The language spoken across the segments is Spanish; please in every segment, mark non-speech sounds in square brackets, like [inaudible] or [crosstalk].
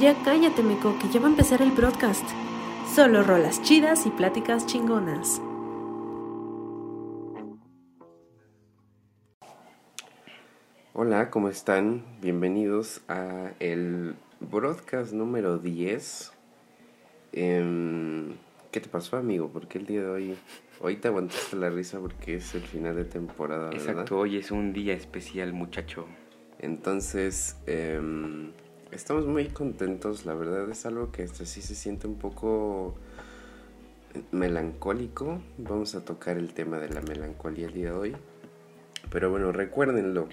Ya cállate, Meco, que ya va a empezar el broadcast. Solo rolas chidas y pláticas chingonas. Hola, ¿cómo están? Bienvenidos a el broadcast número 10. Em, ¿Qué te pasó, amigo? Porque el día de hoy, hoy te aguantaste la risa porque es el final de temporada, ¿verdad? Exacto, hoy es un día especial, muchacho. Entonces, em, estamos muy contentos, la verdad es algo que hasta sí se siente un poco melancólico. Vamos a tocar el tema de la melancolía el día de hoy. Pero bueno, recuérdenlo.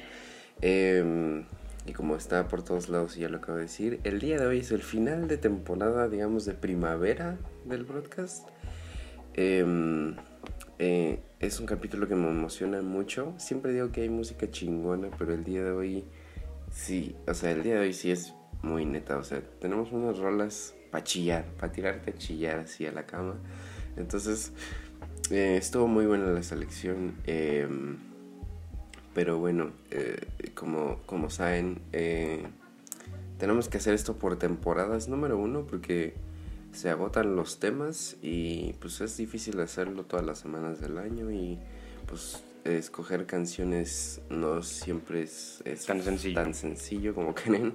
Em, y como está por todos lados y ya lo acabo de decir, el día de hoy es el final de temporada, digamos, de primavera del broadcast. Em, eh, es un capítulo que me emociona mucho. Siempre digo que hay música chingona, pero el día de hoy sí, o sea, el día de hoy sí es muy neta. O sea, tenemos unas rolas para chillar, para tirarte a chillar así a la cama. Entonces, eh, estuvo muy buena la selección. em, pero bueno, eh, como, como saben, eh, tenemos que hacer esto por temporadas, número uno, porque se agotan los temas y pues es difícil hacerlo todas las semanas del año y pues escoger canciones no siempre es, es Tan sencillo. tan sencillo como [laughs] creen.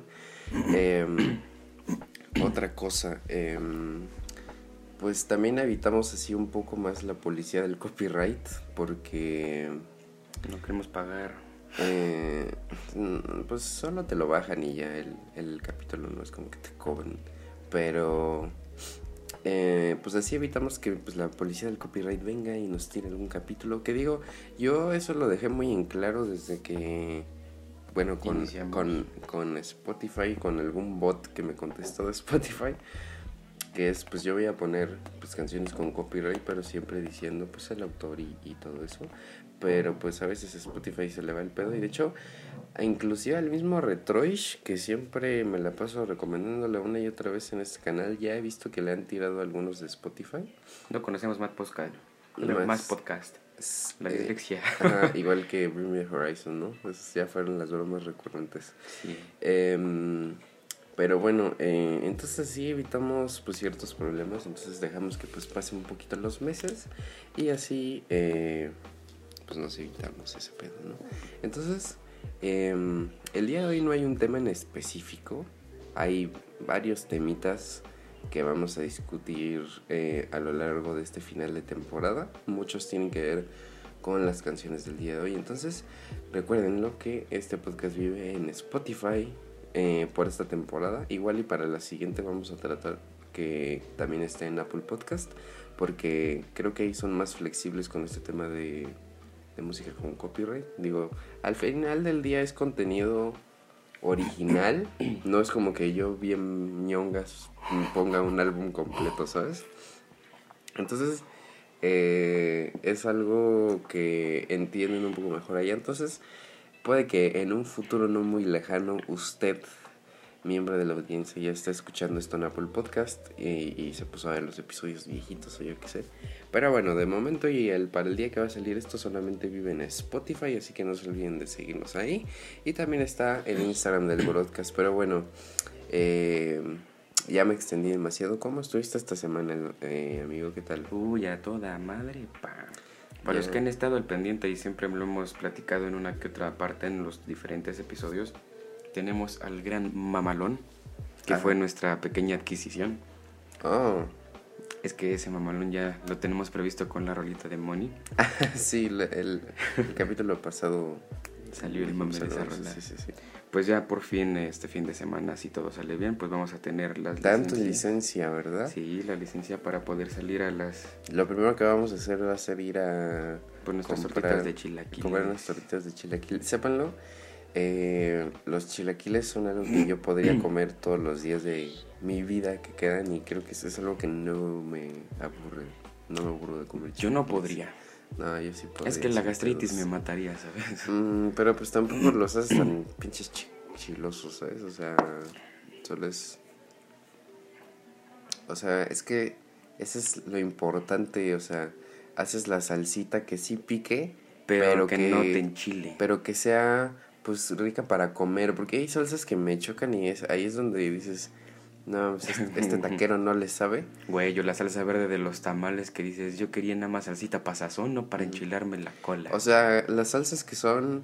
Em, [clears throat] otra cosa, em, pues también evitamos así un poco más la policía del copyright porque No queremos pagar. eh, pues solo te lo bajan y ya el, el capítulo no es como que te cobren. Pero eh, pues así evitamos que pues, la policía del copyright venga y nos tire algún capítulo. Que digo, yo eso lo dejé muy en claro desde que, bueno, con, con, con Spotify, con algún bot que me contestó de Spotify. Que es, pues yo voy a poner pues canciones con copyright, pero siempre diciendo pues el autor y, y todo eso. Pero pues a veces Spotify se le va el pedo. Y de hecho, inclusive al mismo Retroish, que siempre me la paso recomendándole una y otra vez en este canal, ya he visto que le han tirado algunos de Spotify. No conocemos más podcast. Más- Más, podcast. La eh, dislexia. ajá, [laughs] igual que Bring Me Horizon, ¿no? Esas ya fueron las bromas recurrentes. Sí. Em, pero bueno, eh, entonces sí evitamos pues ciertos problemas, entonces dejamos que pues pasen un poquito los meses y así eh, pues nos evitamos ese pedo, ¿no? Entonces, em, el día de hoy no hay un tema en específico, hay varios temitas que vamos a discutir eh, a lo largo de este final de temporada, muchos tienen que ver con las canciones del día de hoy, entonces recuerden que este podcast vive en Spotify, eh, por esta temporada. Igual y para la siguiente vamos a tratar que también esté en Apple Podcast. Porque creo que ahí son más flexibles con este tema de, de música con copyright. Digo, al final del día es contenido original. No es como que yo bien ñongas ponga un álbum completo, ¿sabes? Entonces, eh, es algo que entienden un poco mejor allá. Entonces, puede que en un futuro no muy lejano usted, miembro de la audiencia, ya esté escuchando esto en Apple Podcast y, y se puso a ver los episodios viejitos o yo qué sé. Pero bueno, de momento y el, para el día que va a salir esto solamente vive en Spotify, así que no se olviden de seguirnos ahí. Y también está el Instagram del broadcast. Pero bueno, eh, ya me extendí demasiado. ¿Cómo estuviste esta semana, eh, amigo? ¿Qué tal? Uy, a toda madre, pa. Para Ya. los que han estado al pendiente y siempre lo hemos platicado en una que otra parte en los diferentes episodios, tenemos al gran mamalón, que Ajá. fue nuestra pequeña adquisición. Oh, Es que ese mamalón ya lo tenemos previsto con la rolita de Money. [laughs] sí, la- el, el [laughs] capítulo pasado Salió el mame de esa rola. Sí, sí, sí. Pues ya por fin este fin de semana, si todo sale bien, pues vamos a tener las Tanto licencias. licencia, ¿verdad? Sí, la licencia para poder salir a las Lo primero que vamos a hacer va a ser ir a pues nuestras Comprar- tortitas de chilaquiles. comer unas tortitas de chilaquil. Sépanlo, eh, los chilaquiles son algo que yo podría comer todos los días de mi vida que quedan y creo que eso es algo que no me aburre. No me aburro de comer Yo no chilaquiles. podría. No, yo sí podría. Es que la gastritis me mataría, ¿sabes? [laughs] Mm, pero pues tampoco los haces tan pinches chi- chilosos, ¿sabes? O sea, solo es... O sea, es que ese es lo importante, o sea, haces la salsita que sí pique, Pero, que, no te enchile. pero que sea pues rica para comer, porque hay salsas que me chocan y es, ahí es donde dices, No, pues este, este [laughs] taquero no le sabe. Güey, yo la salsa verde de los tamales que dices, yo quería nada más salsita pasazón, no para enchilarme la cola. O sea, las salsas que son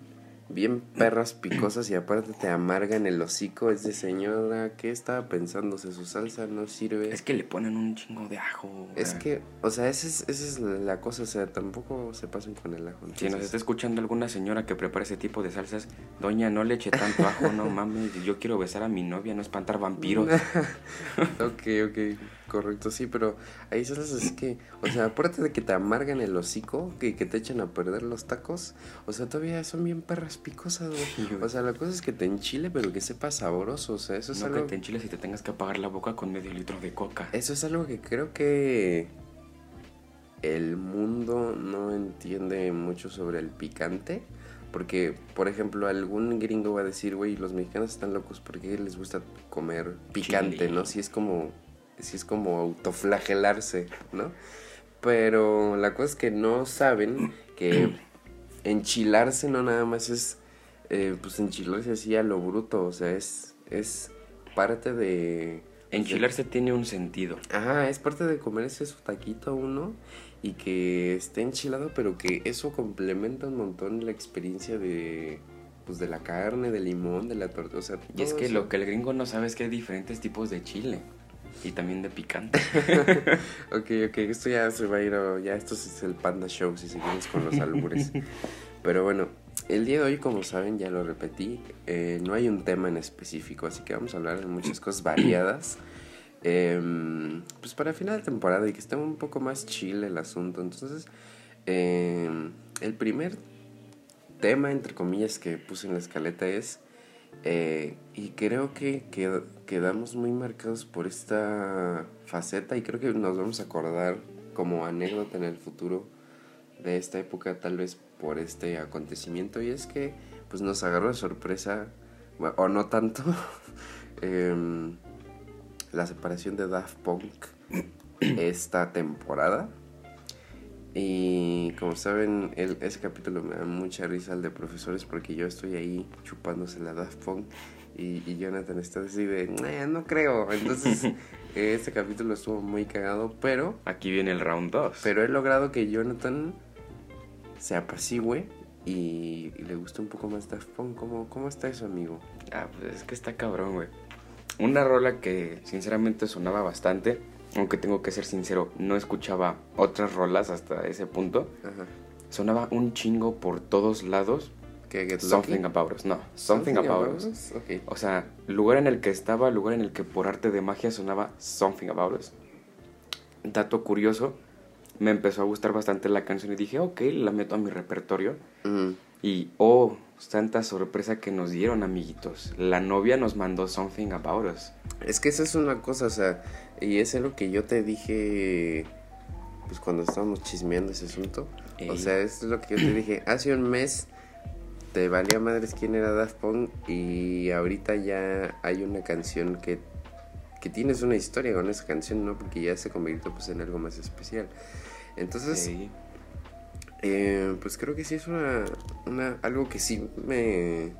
bien perras picosas y aparte te amargan el hocico. Es de señora, ¿qué estaba pensándose? Su salsa no sirve. es que le ponen un chingo de ajo. Es que, o sea, esa es, esa es la cosa, o sea, tampoco se pasen con el ajo. Si nos está escuchando alguna señora que prepara ese tipo de salsas, doña, no le eche tanto ajo, no [laughs] mames, yo quiero besar a mi novia, no espantar vampiros. [laughs] Ok, ok, correcto, sí, pero hay salsas así que, o sea, aparte de que te amargan el hocico, que, que te echan a perder los tacos, o sea, todavía son bien perras picosas, güey. O sea, la cosa es que te enchile, pero que sepa sabroso, o sea, eso es no algo... que te enchiles y te tengas que apagar la boca con medio litro de coca. Eso es algo que creo que el mundo no entiende mucho sobre el picante. Porque, por ejemplo, algún gringo va a decir, güey, los mexicanos están locos porque les gusta comer picante, Chile. ¿no? Si es como, si es como autoflagelarse, ¿no? Pero la cosa es que no saben que [clears throat] enchilarse no nada más es, eh, pues enchilarse así a lo bruto, o sea, es, es parte de... Enchilarse tiene un sentido. Ajá, es parte de comerse su taquito uno y que esté enchilado, pero que eso complementa un montón la experiencia de pues de la carne, del limón, de la torta, o sea, Y es que eso. lo que el gringo no sabe es que hay diferentes tipos de chile. Y también de picante. [laughs] Ok, ok, esto ya se va a ir, a- ya esto es el Panda Show si seguimos con los albures. [laughs] Pero bueno, el día de hoy, como saben, ya lo repetí, eh, no hay un tema en específico, así que vamos a hablar de muchas cosas variadas. Em, pues para final de temporada y que esté un poco más chill el asunto. Entonces, em, el primer tema, entre comillas, que puse en la escaleta es, eh, y creo que qued- quedamos muy marcados por esta faceta y creo que nos vamos a acordar como anécdota en el futuro de esta época, tal vez por este acontecimiento, y es que pues nos agarró de sorpresa, o no tanto, [laughs] em, la separación de Daft Punk esta temporada. Y como saben, el, ese capítulo me da mucha risa el de profesores porque yo estoy ahí chupándose la Daft Punk y, y Jonathan está así de, "Nah, no creo. Entonces, eh, [laughs] este capítulo estuvo muy cagado, pero, Aquí viene el round 2. pero he logrado que Jonathan se apacigüe y, y le guste un poco más Daft Punk. ¿Cómo, cómo está eso, amigo? Ah, pues es que está cabrón, güey. Una rola que sinceramente sonaba bastante, aunque tengo que ser sincero, no escuchaba otras rolas hasta ese punto. Ajá. Sonaba un chingo por todos lados. ¿Qué, Get Something? About Us, no, Something, About, Us. Ok. O sea, lugar en el que estaba, lugar en el que por arte de magia sonaba Something About Us. Dato curioso, me empezó a gustar bastante la canción y dije, ok, la meto a mi repertorio. Y, oh, santa sorpresa que nos dieron, amiguitos. La novia nos mandó Something About Us. Es que esa es una cosa, o sea, y es lo que yo te dije, pues cuando estábamos chismeando ese asunto. O sea, es lo que yo te dije, hace un mes te valía madres quién era Daft Punk y ahorita ya hay una canción que, que tienes una historia con esa canción, ¿no? Porque ya se convirtió pues en algo más especial. Entonces, Sí. eh, pues creo que sí es una, una algo que sí me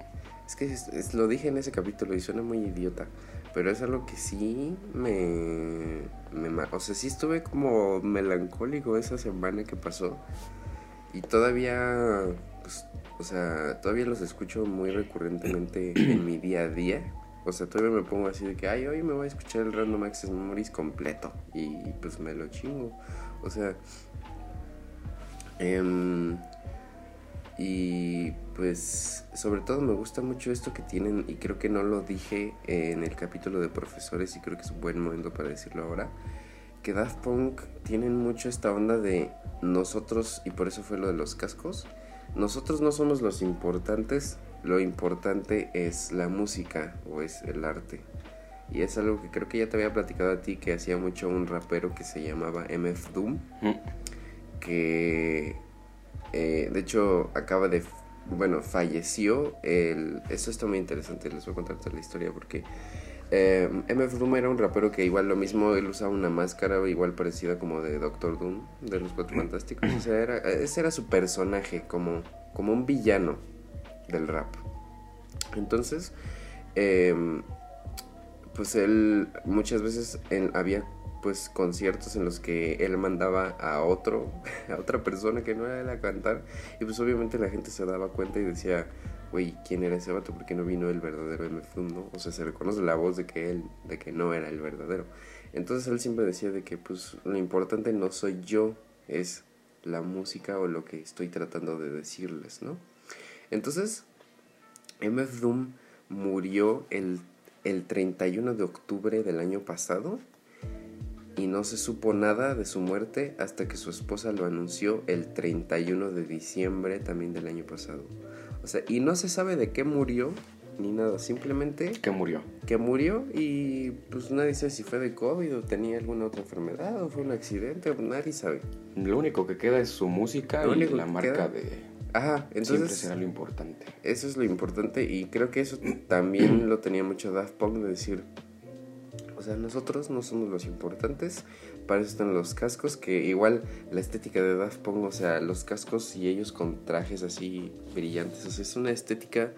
es que es- es- lo dije en ese capítulo y suena muy idiota pero es algo que sí me, me o sea sí estuve como melancólico esa semana que pasó y todavía pues o sea todavía los escucho muy recurrentemente en mi día a día o sea todavía me pongo así de que ay hoy me voy a escuchar el Random Access Memories completo y pues me lo chingo o sea Em, y pues sobre todo me gusta mucho esto que tienen y creo que no lo dije en el capítulo de profesores y creo que es un buen momento para decirlo ahora. Que Daft Punk tienen mucho esta onda de nosotros y por eso fue lo de los cascos. Nosotros no somos los importantes, lo importante es la música o es el arte. Y es algo que creo que ya te había platicado a ti que hacía mucho un rapero que se llamaba MF Doom Mm. que eh, de hecho acaba de bueno falleció el eso está muy interesante les voy a contar toda la historia porque eh, MF Doom era un rapero que igual lo mismo él usaba una máscara igual parecida como de Doctor Doom de los Cuatro Fantásticos. O sea era, ese era su personaje como como un villano del rap. Entonces em, pues él muchas veces en, había pues conciertos en los que él mandaba a otro, [laughs] a otra persona que no era él a cantar y pues obviamente la gente se daba cuenta y decía, güey, ¿quién era ese vato? ¿Por qué no vino el verdadero MF no? O sea, se reconoce la voz de que él, de que no era el verdadero. Entonces él siempre decía de que pues lo importante no soy yo, es la música o lo que estoy tratando de decirles, ¿no? Entonces, MF Doom murió el, el 31 de octubre del año pasado y no se supo nada de su muerte hasta que su esposa lo anunció el 31 de diciembre también del año pasado. Sea, y no se sabe de qué murió ni nada, simplemente que murió. Que murió y pues nadie sabe si fue de COVID o tenía alguna otra enfermedad o fue un accidente, nadie sabe. Lo único que queda es su música y la marca de... Ajá, entonces... Siempre será lo importante. Eso es lo importante y creo que eso también [clears throat] lo tenía mucho Daft Punk de decir, o sea, nosotros no somos los importantes, para eso están los cascos, que igual la estética de Daft Punk, o sea, los cascos y ellos con trajes así brillantes, o sea, es una estética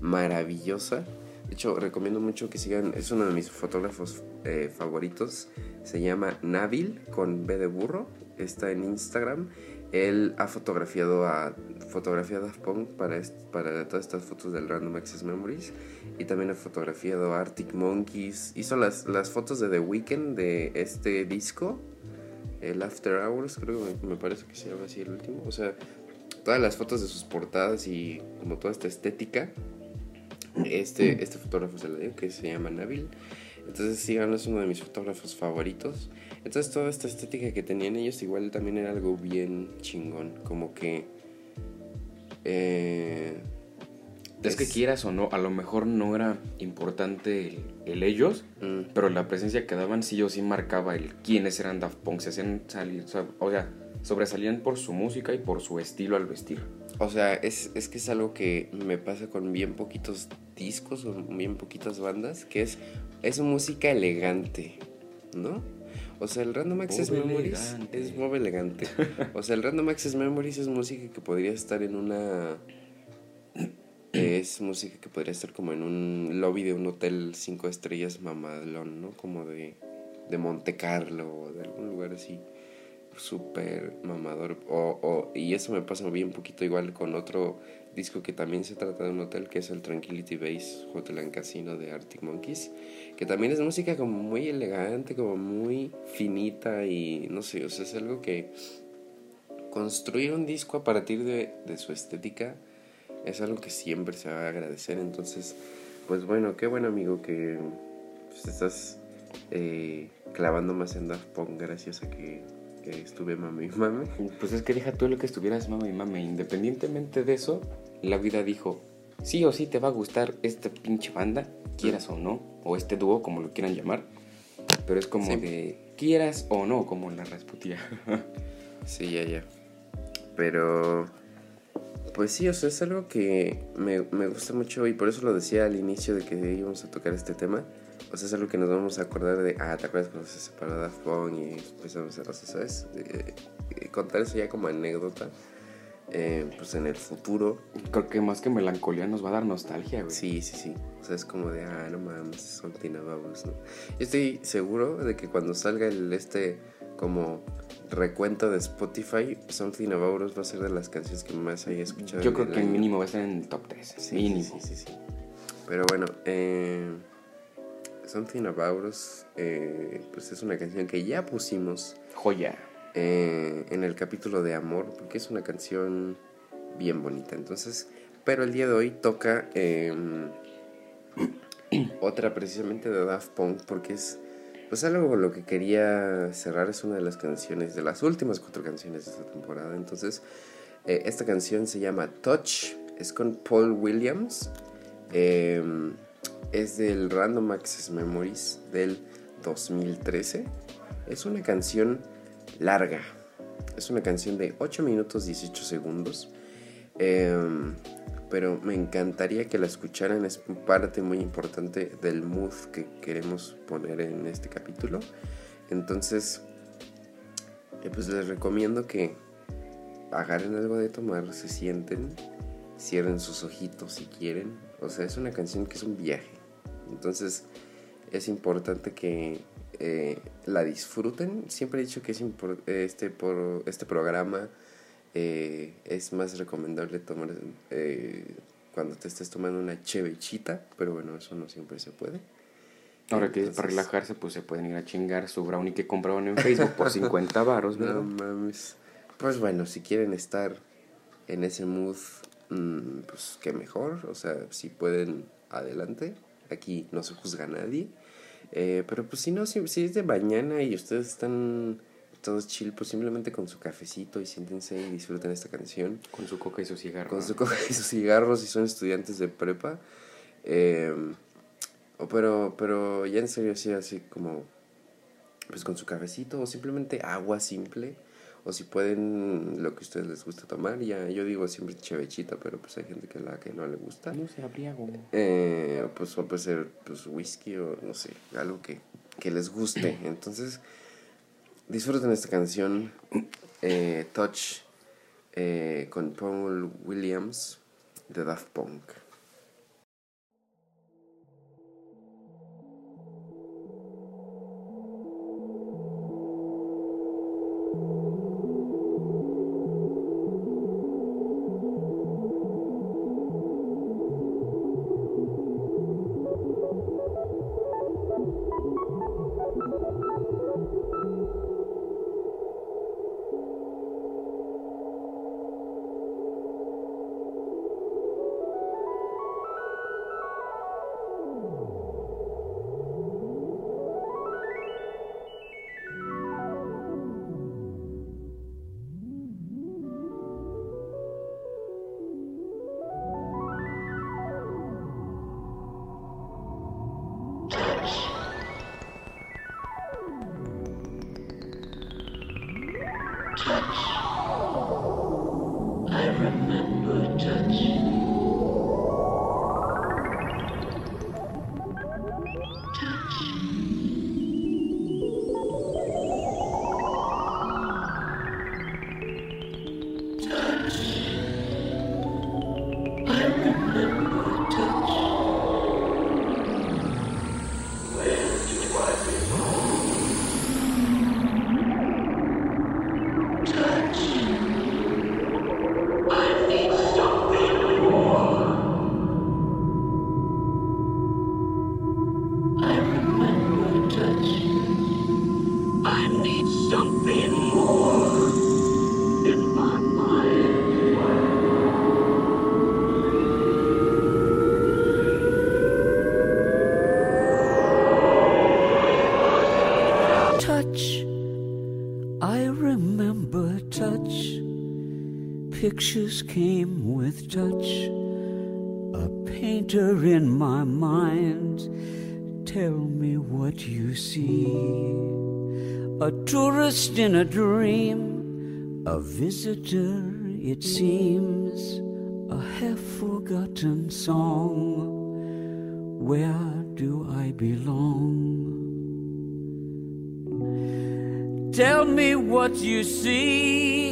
maravillosa. De hecho, recomiendo mucho que sigan, es uno de mis fotógrafos eh, favoritos, se llama Nabil con B de burro, está en Instagram. Él ha fotografiado a fotografiado a Punk para, para todas estas fotos del Random Access Memories y también ha fotografiado a Arctic Monkeys. Hizo las, las fotos de The Weeknd de este disco, el After Hours, creo que me parece que se llama así el último. O sea, todas las fotos de sus portadas y como toda esta estética este, este fotógrafo se dio, que se llama Nabil. Entonces, sí, es uno de mis fotógrafos favoritos. Entonces, toda esta estética que tenían ellos, igual también era algo bien chingón. Como que. Eh, es, que quieras o no, a lo mejor no era importante el, ellos, mm. pero la presencia que daban sí o sí marcaba el quiénes eran Daft Punk. Se hacían salir, o sea, sobresalían por su música y por su estilo al vestir. O sea, es, es que es algo que me pasa con bien poquitos discos o bien poquitas bandas, que es, es música elegante, ¿no? O sea, el Random Access Memories es muy elegante. O sea, el Random Access Memories es música que podría estar en una... Es música que podría estar como en un lobby de un hotel cinco estrellas mamadlón, ¿no? Como de, de Monte Carlo o de algún lugar así súper mamador. O, o, y eso me pasa bien poquito igual con otro disco que también se trata de un hotel, que es el Tranquility Base Hotel and Casino de Arctic Monkeys, que también es música como muy elegante, como muy finita y no sé, o es algo que construir un disco a partir de, su estética es algo que siempre se va a agradecer. Entonces, pues bueno, qué buen amigo que pues, estás eh, clavando más en Daft Punk gracias a que estuve mami y mame. Pues es que deja tú lo que estuvieras mami y mame. Independientemente de eso, la vida dijo, sí o sí te va a gustar esta pinche banda, quieras o no, o este dúo, como lo quieran llamar. Pero es como de quieras o no, como la Rasputia. [laughs] sí, ya, ya. Pero, pues sí, o sea, es algo que me, me gusta mucho y por eso lo decía al inicio de que íbamos a tocar este tema o sea, es algo que nos vamos a acordar de, ah, ¿te acuerdas cuando se separó Daft Punk y empezamos a, o sea, ¿sabes? contar eso ya como anécdota, eh, pues en el futuro. Creo que más que melancolía nos va a dar nostalgia, güey. Sí, sí, sí. O sea, es como de, ah, no mames, son Babos, ¿no? Yo estoy seguro de que cuando salga el este como recuento de Spotify, Something About Us va a ser de las canciones que más haya escuchado. Yo creo que mínimo va a estar en el top 3. Sí, mínimo. Sí, sí, sí. Pero bueno, eh Something About Us, eh, pues es una canción que ya pusimos. Joya. Eh, en el capítulo de amor, porque es una canción bien bonita. Entonces, pero el día de hoy toca em, [clears throat] otra precisamente de Daft Punk, porque es pues algo con lo que quería cerrar. Es una de las canciones, de las últimas cuatro canciones de esta temporada. Entonces, eh, esta canción se llama Touch, es con Paul Williams. Eh, es del Random Access Memories del 2013. Es una canción larga. Es una canción de 8 minutos 18 segundos. Em, pero me encantaría que la escucharan. Es parte muy importante del mood que queremos poner en este capítulo. Entonces, eh, pues les recomiendo que agarren algo de tomar, se sienten, cierren sus ojitos si quieren. O sea, es una canción que es un viaje. Entonces, es importante que eh, la disfruten. Siempre he dicho que es este, por, este programa eh, es más recomendable tomar eh, cuando te estés tomando una chevechita, pero bueno, eso no siempre se puede. Ahora que Entonces- para relajarse, pues se pueden ir a chingar su brownie que compraban en Facebook por 50 varos, No mames. Pues bueno, si quieren estar en ese mood, mm, pues qué mejor. O sea, si pueden, adelante. Aquí no se juzga a nadie. Eh, pero pues si no, si, si es de mañana y ustedes están todos chill, pues simplemente con su cafecito y siéntense y disfruten esta canción. Con su coca y su cigarro. Con su coca y sus cigarros si son estudiantes de prepa. Eh, o pero, pero ya en serio, así, así como, pues con su cafecito o simplemente agua simple. O si pueden, lo que a ustedes les gusta tomar. Ya, yo digo siempre chevechita, pero pues hay gente que la que no le gusta. No abriago. Eh, pues o puede ser pues whisky o no sé, algo que, que les guste. [clears throat] Entonces, disfruten esta canción, eh, Touch, eh, con Paul Williams de Daft Punk. Pictures came with touch. A painter in my mind. Tell me what you see. A tourist in a dream. A visitor, it seems. A half forgotten song. Where do I belong? Tell me what you see.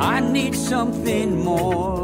I need something more.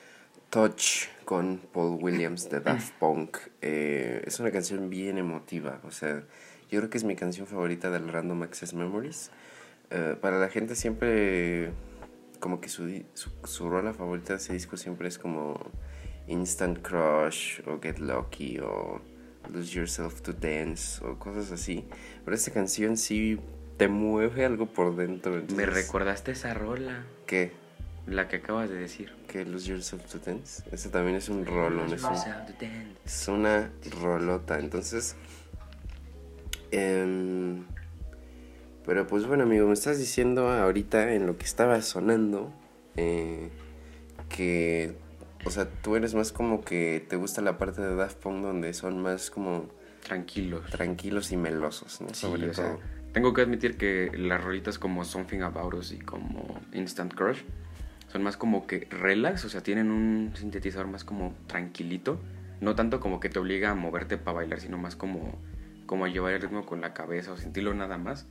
Touch con Paul Williams de Daft Punk. Eh, es una canción bien emotiva, o sea, yo creo que es mi canción favorita del Random Access Memories. Eh, para la gente siempre, como que su, su, su rola favorita de ese disco siempre es como Instant Crush o Get Lucky o Lose Yourself to Dance o cosas así. Pero esta canción sí te mueve algo por dentro. Me entonces- recordaste esa rola, ¿Qué? la que acabas de decir. Que Lose Yourself to Dance. Ese también es un rolón, es, un- es una rolota. Entonces, em, pero pues bueno, amigo, me estás diciendo ahorita en lo que estaba sonando eh, que, o sea, tú eres más como que te gusta la parte de Daft Punk donde son más como Tranquilos. tranquilos y melosos, ¿no? Sí, Sobre o sea, todo. tengo que admitir que las rolitas como Something About Us y como Instant Crush son más como que relax, o sea, tienen un sintetizador más como tranquilito, no tanto como que te obliga a moverte para bailar, sino más como, como a llevar el ritmo con la cabeza o sentirlo nada más.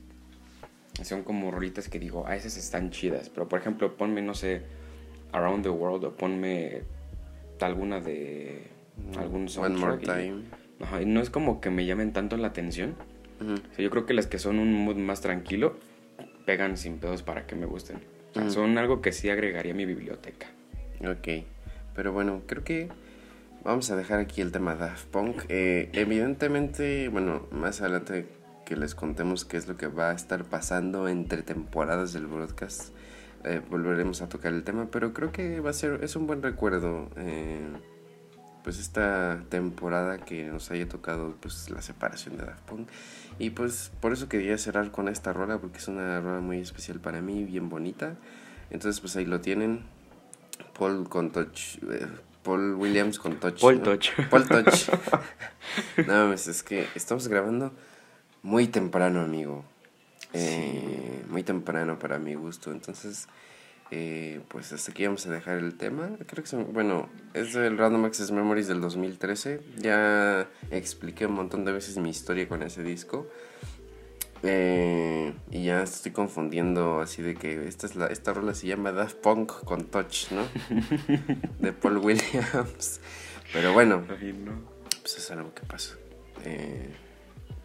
Son como rolitas que digo, ah, esas están chidas, pero por ejemplo, ponme, no sé, Around the World o ponme alguna de algún One More soundtrack y- Time. Ajá, y no es como que me llamen tanto la atención. Ujú. O sea, yo creo que las que son un mood más tranquilo pegan sin pedos para que me gusten. O sea, Son algo que sí agregaría a mi biblioteca. Ok, pero bueno, creo que vamos a dejar aquí el tema Daft Punk. Eh, evidentemente, bueno, más adelante que les contemos qué es lo que va a estar pasando entre temporadas del broadcast, eh, volveremos a tocar el tema, pero creo que va a ser, es un buen recuerdo, eh, pues esta temporada que nos haya tocado pues la separación de Daft Punk. Y pues por eso quería cerrar con esta rola, porque es una rola muy especial para mí, bien bonita. Entonces pues ahí lo tienen. Paul con Touch. eh, Paul Williams con Touch. Paul ¿no? Touch. Paul Touch. [laughs] [laughs] no es que estamos grabando muy temprano, amigo. Eh, Muy temprano para mi gusto. Entonces, eh, pues hasta aquí vamos a dejar el tema. Creo que son, bueno, es el Random Access Memories del 2013. Ya expliqué un montón de veces mi historia con ese disco. Eh, y ya estoy confundiendo así de que esta es la esta rola se llama Daft Punk con Touch, ¿no? [laughs] de Paul Williams. Pero bueno, pues es algo que pasa. Eh,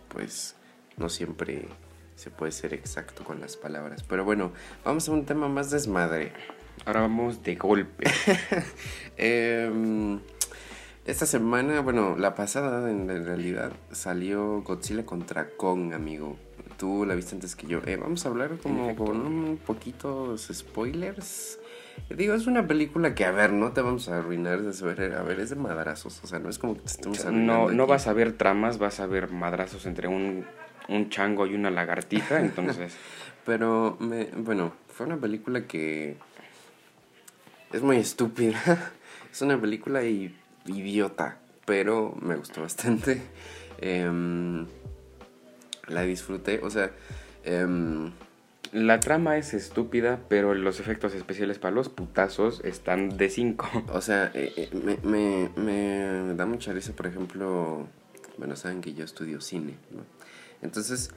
pues no siempre se puede ser exacto con las palabras. Pero bueno, vamos a un tema más desmadre. Ahora vamos de golpe. [laughs] Em, esta semana, bueno, la pasada en, realidad salió Godzilla contra Kong, amigo. Tú la viste antes que yo. Eh, vamos a hablar como con un poquitos spoilers. Digo, es una película que, a ver, no te vamos a arruinar de saber. A ver, es de madrazos. O sea, no es como que te estemos arruinando No, no aquí. vas a ver tramas, vas a ver madrazos entre un, un chango y una lagartija, [laughs] entonces... Pero, me, bueno, fue una película que es muy estúpida. [laughs] es una película idiota, pero me gustó bastante. Em, la disfruté, o sea, em, La trama es estúpida, pero los efectos especiales para los putazos están de 5. [laughs] o sea, eh, eh, me, me, me da mucha risa, por ejemplo, bueno, saben que yo estudio cine, ¿no? Entonces,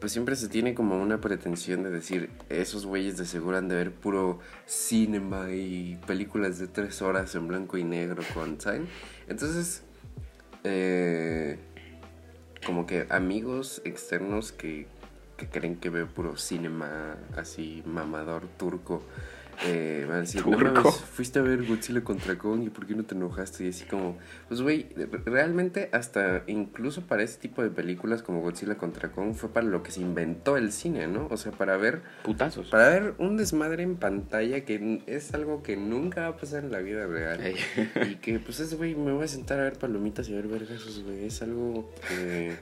pues siempre se tiene como una pretensión de decir, esos güeyes de seguro han de ver puro cinema y películas de tres horas en blanco y negro con, ¿saben? Entonces, eh, como que amigos externos que, que creen que ve puro cinema así mamador turco. Eh, van a decir, "No mames, fuiste a ver Godzilla contra Kong y por qué no te enojaste y así como pues güey realmente hasta incluso para ese tipo de películas como Godzilla contra Kong fue para lo que se inventó el cine no o sea para ver Putazos. para ver un desmadre en pantalla que es algo que nunca va a pasar en la vida real Ey. y que pues es güey me voy a sentar a ver palomitas y a ver vergazos güey es algo que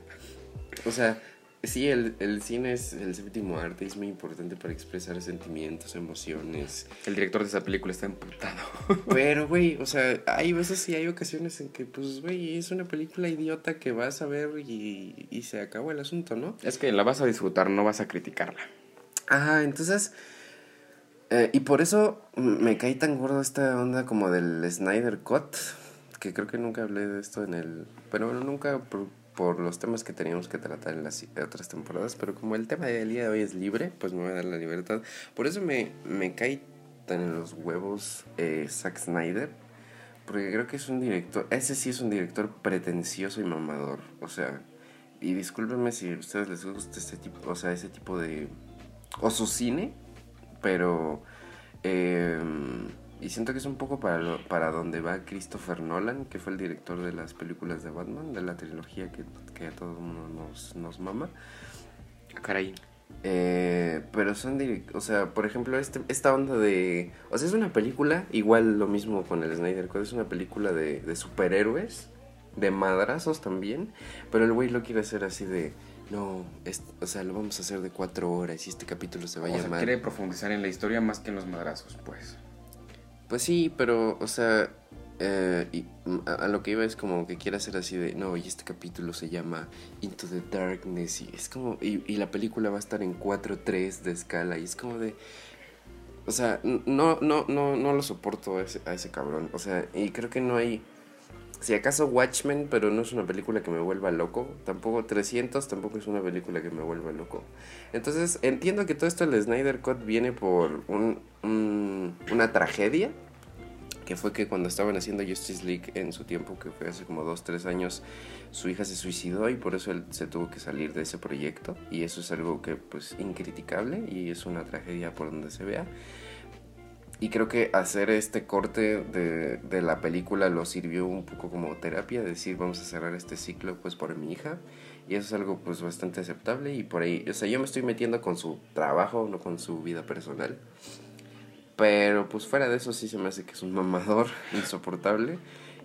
o sea Sí, el, el cine es el séptimo arte es muy importante para expresar sentimientos, emociones. El director de esa película está emputado. [laughs] Pero, güey, o sea, hay veces y hay ocasiones en que, pues, güey, es una película idiota que vas a ver y, y se acabó el asunto, ¿no? es que la vas a disfrutar, no vas a criticarla. Ajá, entonces. eh, y por eso me caí tan gordo esta onda como del Snyder Cut. Que creo que nunca hablé de esto en el. Pero bueno, nunca por, los temas que teníamos que tratar en las otras temporadas. Pero como el tema del día de hoy es libre, pues me voy a dar la libertad. Por eso me, me caí tan en los huevos eh, Zack Snyder. Porque creo que es un director. Ese sí es un director pretencioso y mamador. O sea. Y discúlpenme si a ustedes les gusta este tipo. O sea, ese tipo de o su cine, pero eh, y siento que es un poco para, lo- para donde va Christopher Nolan, que fue el director de las películas de Batman, de la trilogía que, que a todo el mundo nos, nos mama. Caray. Eh, pero son, o sea, por ejemplo, este, esta onda de, o sea, es una película, igual lo mismo con el Snyder Code, es una película de, de superhéroes, de madrazos también, pero el güey lo quiere hacer así de, no, es- o sea, lo vamos a hacer de cuatro horas y este capítulo se va a O sea, llamar... quiere profundizar en la historia más que en los madrazos, pues. Pues sí, pero, o sea, eh, a, lo que iba es como que quiere hacer así de, no, y este capítulo se llama Into the Darkness, y es como, y, y la película va a estar en 4-3 de escala, y es como de, o sea, no, no, no, no lo soporto a ese, a ese cabrón, o sea, y creo que no hay, si acaso Watchmen, pero no es una película que me vuelva loco, tampoco 300, tampoco es una película que me vuelva loco. Entonces, entiendo que todo esto del Snyder Cut viene por un, un- una tragedia, que fue que cuando estaban haciendo Justice League en su tiempo, que fue hace como 2, 3 años, su hija se suicidó y por eso él se tuvo que salir de ese proyecto. Y eso es algo que, pues, incriticable y es una tragedia por donde se vea. Y creo que hacer este corte de, de la película lo sirvió un poco como terapia, decir vamos a cerrar este ciclo pues por mi hija. Y eso es algo pues bastante aceptable y por ahí, o sea, yo me estoy metiendo con su trabajo, no con su vida personal. Pero pues fuera de eso sí se me hace que es un mamador [laughs] insoportable,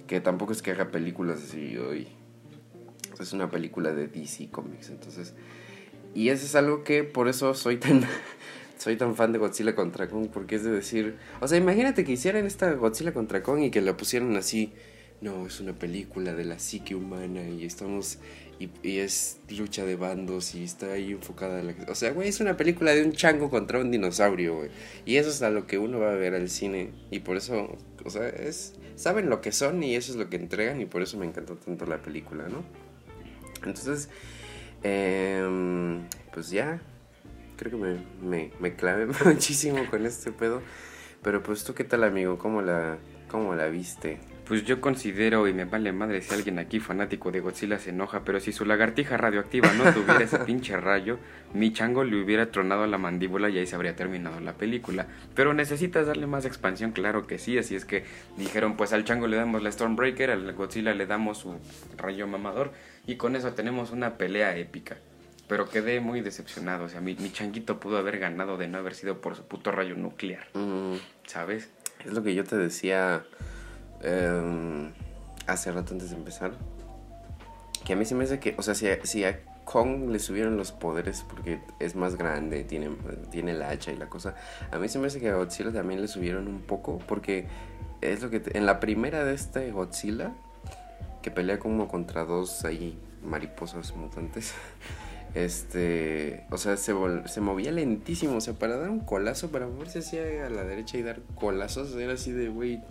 que tampoco es que haga películas así hoy. Es una película de DC Comics, entonces... Y eso es algo que por eso soy tan [laughs] soy tan fan de Godzilla contra Kong porque es de decir, o sea, imagínate que hicieran esta Godzilla contra Kong y que la pusieran así, no, es una película de la psique humana y estamos y, es lucha de bandos y está ahí enfocada en la, o sea, güey, es una película de un chango contra un dinosaurio, güey. Y eso es a lo que uno va a ver al cine y por eso, o sea, es saben lo que son y eso es lo que entregan y por eso me encantó tanto la película, ¿no? Entonces, em, pues ya, creo que me, me, me clavé [laughs] muchísimo con este pedo. Pero pues tú qué tal amigo, ¿cómo la, cómo la viste? Pues yo considero, y me vale madre si alguien aquí fanático de Godzilla se enoja, pero si su lagartija radioactiva no tuviera ese [laughs] pinche rayo, mi chango le hubiera tronado la mandíbula y ahí se habría terminado la película. Pero necesitas darle más expansión, claro que sí, así es que dijeron, pues al chango le damos la Stormbreaker, al Godzilla le damos su rayo mamador, y con eso tenemos una pelea épica. Pero quedé muy decepcionado, o sea, mi, mi changuito pudo haber ganado de no haber sido por su puto rayo nuclear, Mm, ¿sabes? es lo que yo te decía em, hace rato antes de empezar. Que a mí se me hace que, o sea, si a, si a Kong le subieron los poderes porque es más grande, tiene, tiene la hacha y la cosa, a mí se me hace que a Godzilla también le subieron un poco porque es lo que... te- en la primera de este Godzilla, que pelea como contra dos ahí mariposas mutantes. [laughs] Este, o sea, se, vol- se movía lentísimo, o sea, para dar un colazo, para moverse así a la derecha y dar colazos, era así de, güey,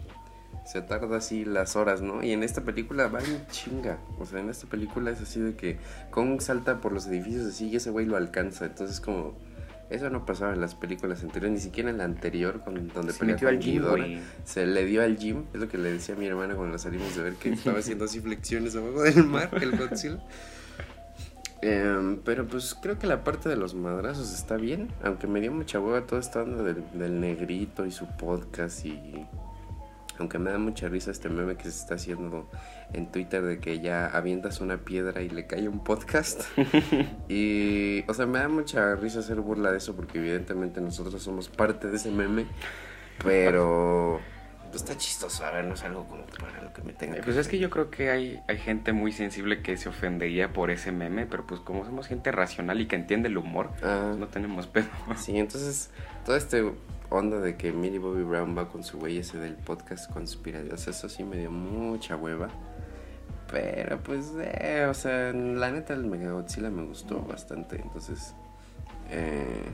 se tarda así las horas, ¿no? Y en esta película va en chinga, o sea, en esta película es así de que Kong salta por los edificios así y ese güey lo alcanza, entonces como... Eso no pasaba en las películas anteriores, ni siquiera en la anterior, con, donde Se metió al gym, güey. Se le dio al gym, es lo que le decía a mi hermana cuando salimos de ver que estaba haciendo así flexiones abajo del mar, el Godzilla. Em, pero pues creo que la parte de los madrazos está bien, aunque me dio mucha hueva toda esta onda del, del negrito y su podcast y... Aunque me da mucha risa este meme que se está haciendo en Twitter de que ya avientas una piedra y le cae un podcast. [laughs] y, o sea, me da mucha risa hacer burla de eso porque evidentemente nosotros somos parte de ese meme. Pero, pues está chistoso, a ver, no es algo como para lo que me tenga Eh, Pues es que yo creo que hay, hay gente muy sensible que se ofendería por ese meme, pero pues como somos gente racional y que entiende el humor, Ah. pues no tenemos pedo. [laughs] Sí, entonces, toda este onda de que Millie Bobby Brown va con su güey ese del podcast conspirativos, eso sí me dio mucha hueva. Pero pues, eh, o sea, la neta el Megagodzilla me gustó bastante, entonces, eh,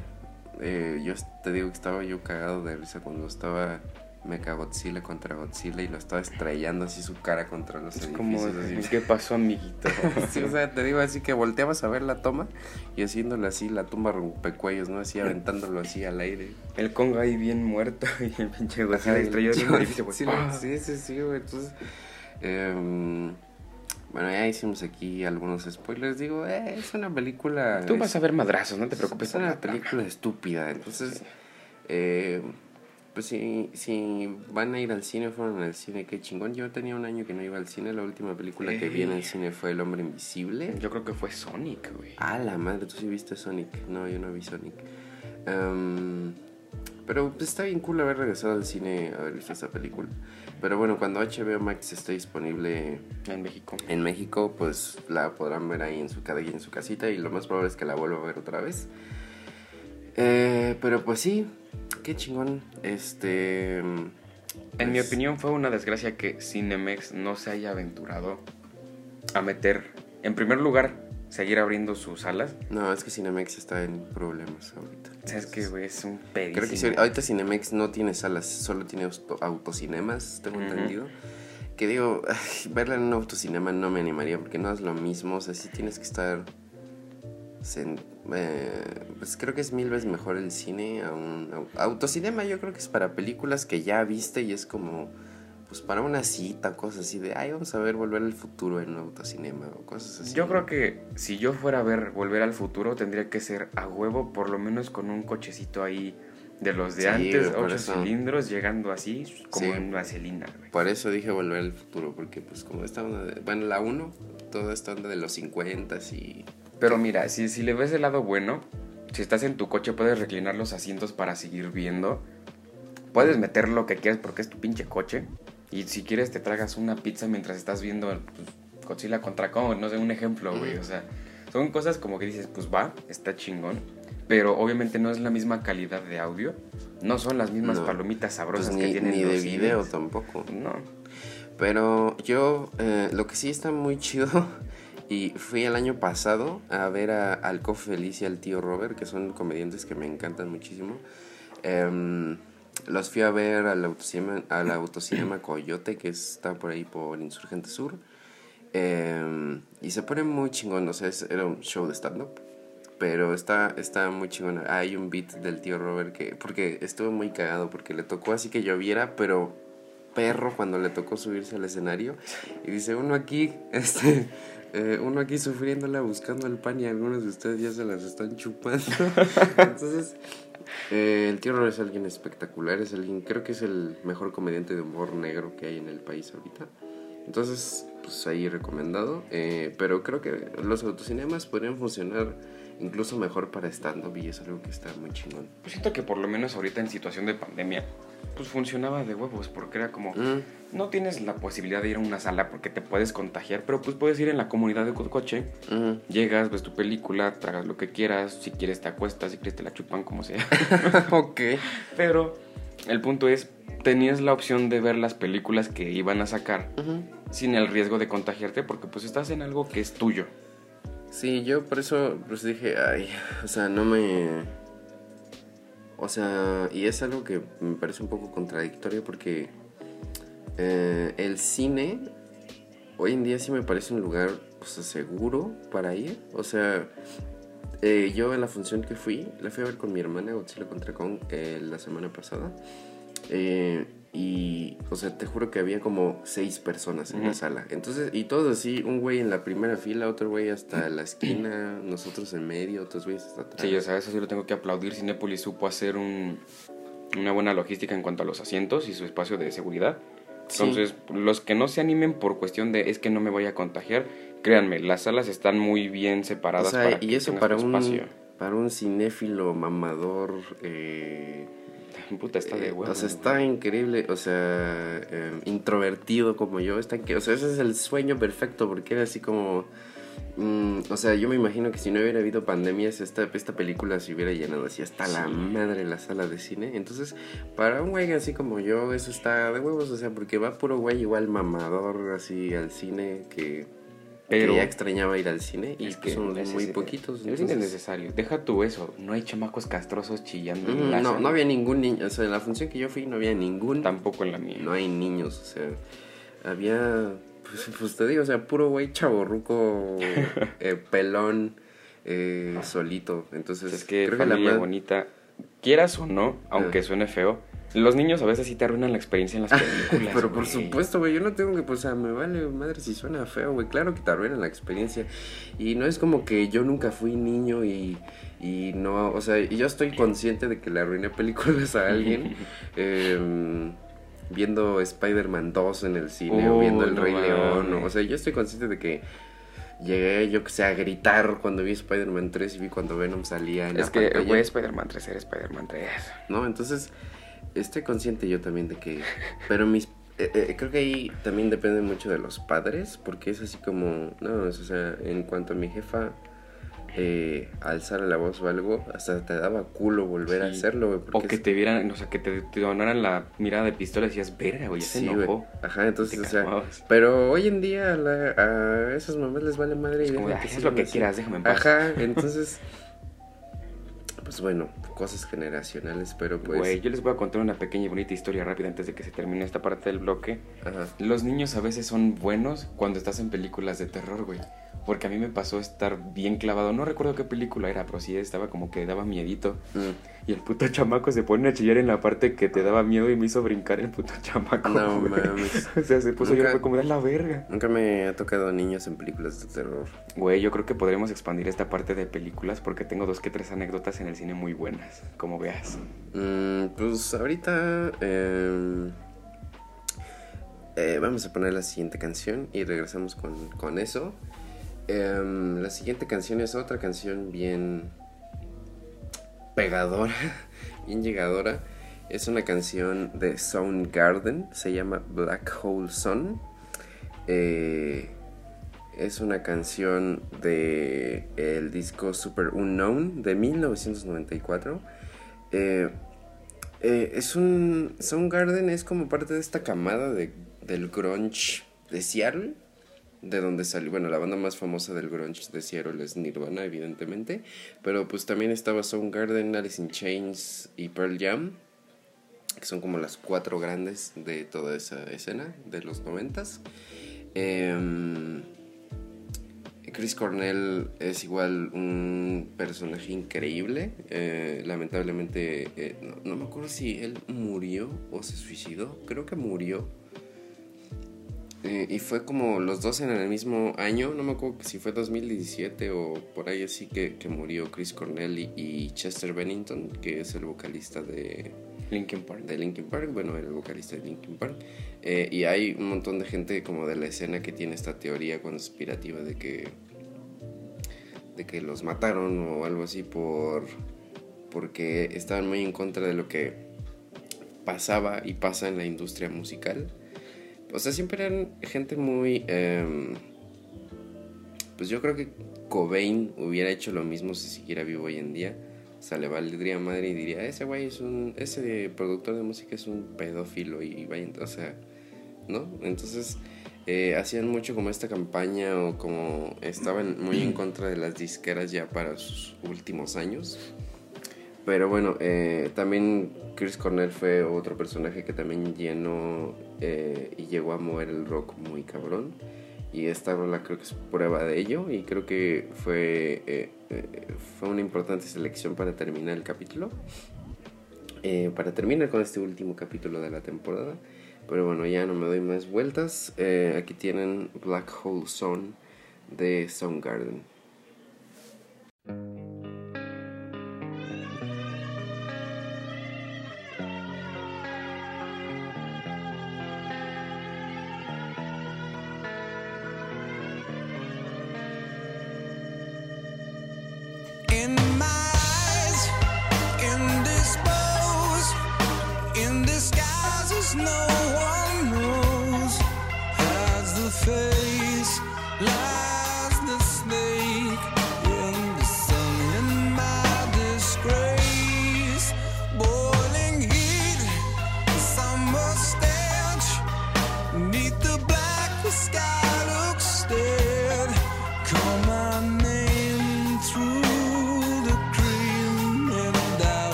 eh, yo te digo que estaba yo cagado de risa cuando estaba Mechagodzilla contra Godzilla y lo estaba estrellando así su cara contra los Es como, así. [laughs] ¿qué pasó, amiguito? [laughs] Sí, o sea, te digo así que volteabas a ver la toma y haciéndole así la tumba rompecuellos, ¿no? Así aventándolo así al aire. El Congo ahí bien muerto [laughs] y el pinche Godzilla en un edificio, sí, güey. sí, sí, sí, güey. Entonces, em, bueno, ya hicimos aquí algunos spoilers. Digo, eh, es una película. Tú vas a ver madrazos, no te preocupes. Es una película estúpida. Entonces, eh, pues si, si van a ir al cine, fueron al cine, qué chingón. Yo tenía un año que no iba al cine. La última película que vi en el cine fue El Hombre Invisible. Yo creo que fue Sonic, güey. Ah, la madre, tú sí viste Sonic. No, yo no vi Sonic. Em, pero pues, está bien cool haber regresado al cine a haber visto esta película. Pero bueno, cuando HBO Max esté disponible En México. en México, pues la podrán ver ahí en su cada en su casita y lo más probable es que la vuelva a ver otra vez. Eh, pero pues sí, qué chingón. Este. En mi pues, opinión fue una desgracia que Cinemex no se haya aventurado a meter, en primer lugar, seguir abriendo sus salas. No, es que Cinemex está en problemas ahorita. ¿Sabes qué, güey? Es un pedísimo. Creo que sí, ahorita Cinemex no tiene salas, solo tiene auto- autocinemas, tengo entendido. Que digo, ay, [laughs] verla en un autocinema no me animaría porque no es lo mismo, o sea, sí tienes que estar... sen- eh, pues creo que es mil veces mejor el cine a un au- autocinema. Yo creo que es para películas que ya viste y es como, pues para una cita, cosas así de, ay, vamos a ver Volver al Futuro en un autocinema o cosas así. Yo creo que si yo fuera a ver Volver al Futuro, tendría que ser a huevo, por lo menos con un cochecito ahí de los de Sí, antes, ocho eso. cilindros, llegando así como Sí. en vaselina, güey. Por eso dije volver al futuro, porque pues como esta onda de, bueno, la 1, toda esta onda de los 50 y... Pero mira, si, si le ves el lado bueno, si estás en tu coche puedes reclinar los asientos para seguir viendo. Puedes meter lo que quieras porque es tu pinche coche. Y si quieres te tragas una pizza mientras estás viendo pues, Godzilla contra Kong, no sé, un ejemplo, güey. O sea, son cosas como que dices, pues va, está chingón. Pero obviamente no es la misma calidad de audio. No son las mismas No. palomitas sabrosas Pues que ni, tienen ni los de video tampoco. No. Pero yo, eh, lo que sí está muy chido, y fui el año pasado a ver a, al Cofe Feliz y al tío Robert, que son comediantes que me encantan muchísimo. Em, los fui a ver al autocinema, al autocinema Coyote, que está por ahí por Insurgente Sur. Em, y se pone muy chingón, o sea, es- era un show de stand-up. Pero está, está muy chingón. Hay un beat del tío Robert que. Porque estuvo muy cagado. Porque le tocó así que lloviera, pero perro cuando le tocó subirse al escenario. Y dice: Uno aquí, [laughs] este. Eh, uno aquí sufriéndola, buscando el pan y algunos de ustedes ya se las están chupando. [laughs] Entonces, eh, el tío es alguien espectacular. Es alguien, creo que es el mejor comediante de humor negro que hay en el país ahorita. Entonces, pues ahí recomendado. Eh, pero creo que los autocinemas podrían funcionar incluso mejor para stand-up y es algo que está muy chingón. Pues siento que por lo menos ahorita en situación de pandemia, pues funcionaba de huevos, porque era como, Mm. No tienes la posibilidad de ir a una sala porque te puedes contagiar, pero pues puedes ir en la comunidad de tu coche, llegas, ves tu película, tragas lo que quieras, si quieres te acuestas, si quieres te la chupan, como sea. [laughs] ok. pero el punto es, tenías la opción de ver las películas que iban a sacar sin el riesgo de contagiarte, porque pues estás en algo que es tuyo. Sí, yo por eso pues dije, ay, o sea, no me... O sea, y es algo que me parece un poco contradictorio porque eh, el cine hoy en día sí me parece un lugar pues, seguro para ir. O sea, eh, yo en la función que fui, la fui a ver con mi hermana Godzilla contra Kong eh, la semana pasada. Eh, y, o sea, te juro que había como seis personas en la sala. Entonces, y todos así, un güey en la primera fila, otro güey hasta la esquina, [clears throat] nosotros en medio, otros güeyes hasta atrás. Sí, o sea, eso sí lo tengo que aplaudir. Cinépolis supo hacer un, una buena logística en cuanto a los asientos y su espacio de seguridad. Sí. Entonces, los que no se animen por cuestión de es que no me voy a contagiar, créanme, las salas están muy bien separadas. O sea, para y que eso para un, espacio. para un cinéfilo mamador, eh, [laughs] Puta, está de Eh, huevo. o sea, está increíble, o sea, eh, introvertido como yo, está que, o sea, ese es el sueño perfecto porque era así como, mm, o sea, yo me imagino que si no hubiera habido pandemias esta, esta película se hubiera llenado así hasta la madre la sala de cine, entonces para un güey así como yo eso está de huevos, o sea, porque va puro güey igual mamador así al cine que, Pero- que ya extrañaba ir al cine y Es que que son muy poquitos. El cine es entonces- necesario. Deja tú eso. No hay chamacos castrosos chillando. en Mm, la no, sala. no había ningún niño, o sea, en la función que yo fui no había ningún Tampoco en la mía. no hay niños, o sea, había, pues, pues te digo, o sea, puro güey chaborruco, eh, [laughs] pelón, eh, solito. Entonces, Es que creo que la familia bonita, quieras o no, aunque Ah. suene feo, los niños a veces sí te arruinan la experiencia en las películas. [laughs] Pero por supuesto, güey, yo no tengo que, pues, o sea, me vale madre si suena feo, güey. Claro que te arruinan la experiencia. Y no es como que yo nunca fui niño y, y no, o sea, yo estoy consciente de que le arruiné películas a alguien. [laughs] em, viendo Spider-Man 2 en el cine o Uy, viendo El no Rey León. O sea, yo estoy consciente de que llegué, yo que sé, a gritar cuando vi Spider-Man 3 y vi cuando Venom salía en Es la que, pantalla. güey, Spider-Man 3 era Spider-Man 3. ¿no? Entonces, estoy consciente yo también de que... Pero mis... eh, eh, creo que ahí también depende mucho de los padres, porque es así como... No, o sea, en cuanto a mi jefa eh, alzara la voz o algo, hasta te daba culo volver a hacerlo, güey. O porque que es- te vieran, o sea, que te, te donaran la mirada de pistola y decías, verga, güey, ya Sí, enojó. Ajá, entonces, o sea... calmabas. Pero hoy en día a, la- a esas mamás les vale madre y Es como, "Ay, haz sigan lo que así". quieras, déjame en paz. Ajá, [laughs] entonces... Pues bueno, cosas generacionales, pero pues... Güey, yo les voy a contar una pequeña y bonita historia rápida antes de que se termine esta parte del bloque. Ajá. Los niños a veces son buenos cuando estás en películas de terror, güey. Porque a mí me pasó estar bien clavado. No recuerdo qué película era, pero sí estaba como que daba miedito. Mm. Y el puto chamaco se pone a chillar en la parte que te daba miedo y me hizo brincar el puto chamaco. No mames. [laughs] o sea, se puso Nunca- fue como de la verga. Nunca me ha tocado niños en películas de terror. Güey, yo creo que podremos expandir esta parte de películas porque tengo dos que tres anécdotas en el cine muy buenas, como veas. Mm, pues ahorita eh, eh, vamos a poner la siguiente canción y regresamos con, con eso. Em, la siguiente canción es otra canción bien pegadora, [laughs] bien llegadora. Es una canción de Soundgarden, se llama Black Hole Sun. Eh, es una canción de el disco Super Unknown de 1994. Eh, eh, es un Soundgarden es como parte de esta camada de, del grunge de Seattle, de donde salió, bueno, la banda más famosa del grunge de Seattle es Nirvana, evidentemente, pero pues también estaba Soundgarden, Alice in Chains y Pearl Jam, que son como las cuatro grandes de toda esa escena de los noventas. Em, Chris Cornell es igual un personaje increíble. eh, lamentablemente, eh, no, no me acuerdo si él murió o se suicidó. Creo que murió. Eh, y fue como los dos en el mismo año. No me acuerdo si fue 2017 o por ahí así que, que murió Chris Cornell y, y Chester Bennington, que es el vocalista de, Linkin Park. de Linkin Park, bueno, el vocalista de Linkin Park. Eh, y hay un montón de gente como de la escena que tiene esta teoría conspirativa de que de que los mataron o algo así por porque estaban muy en contra de lo que pasaba y pasa en la industria musical. O sea, siempre eran gente muy em, pues yo creo que Cobain hubiera hecho lo mismo si siguiera vivo hoy en día. O sea, le valdría madre y diría, ese güey es un, ese productor de música es un pedófilo y vaya, o sea, ¿no? Entonces, eh, hacían mucho como esta campaña o como estaban muy en contra de las disqueras ya para sus últimos años. Pero bueno, eh, también Chris Cornell fue otro personaje que también llenó eh, y llegó a mover el rock muy cabrón. Y esta rola creo que es prueba de ello y creo que fue, eh, eh, fue una importante selección para terminar el capítulo. Eh, para terminar con este último capítulo de la temporada. Pero bueno, ya no me doy más vueltas. Eh, aquí tienen Black Hole Zone de Soundgarden.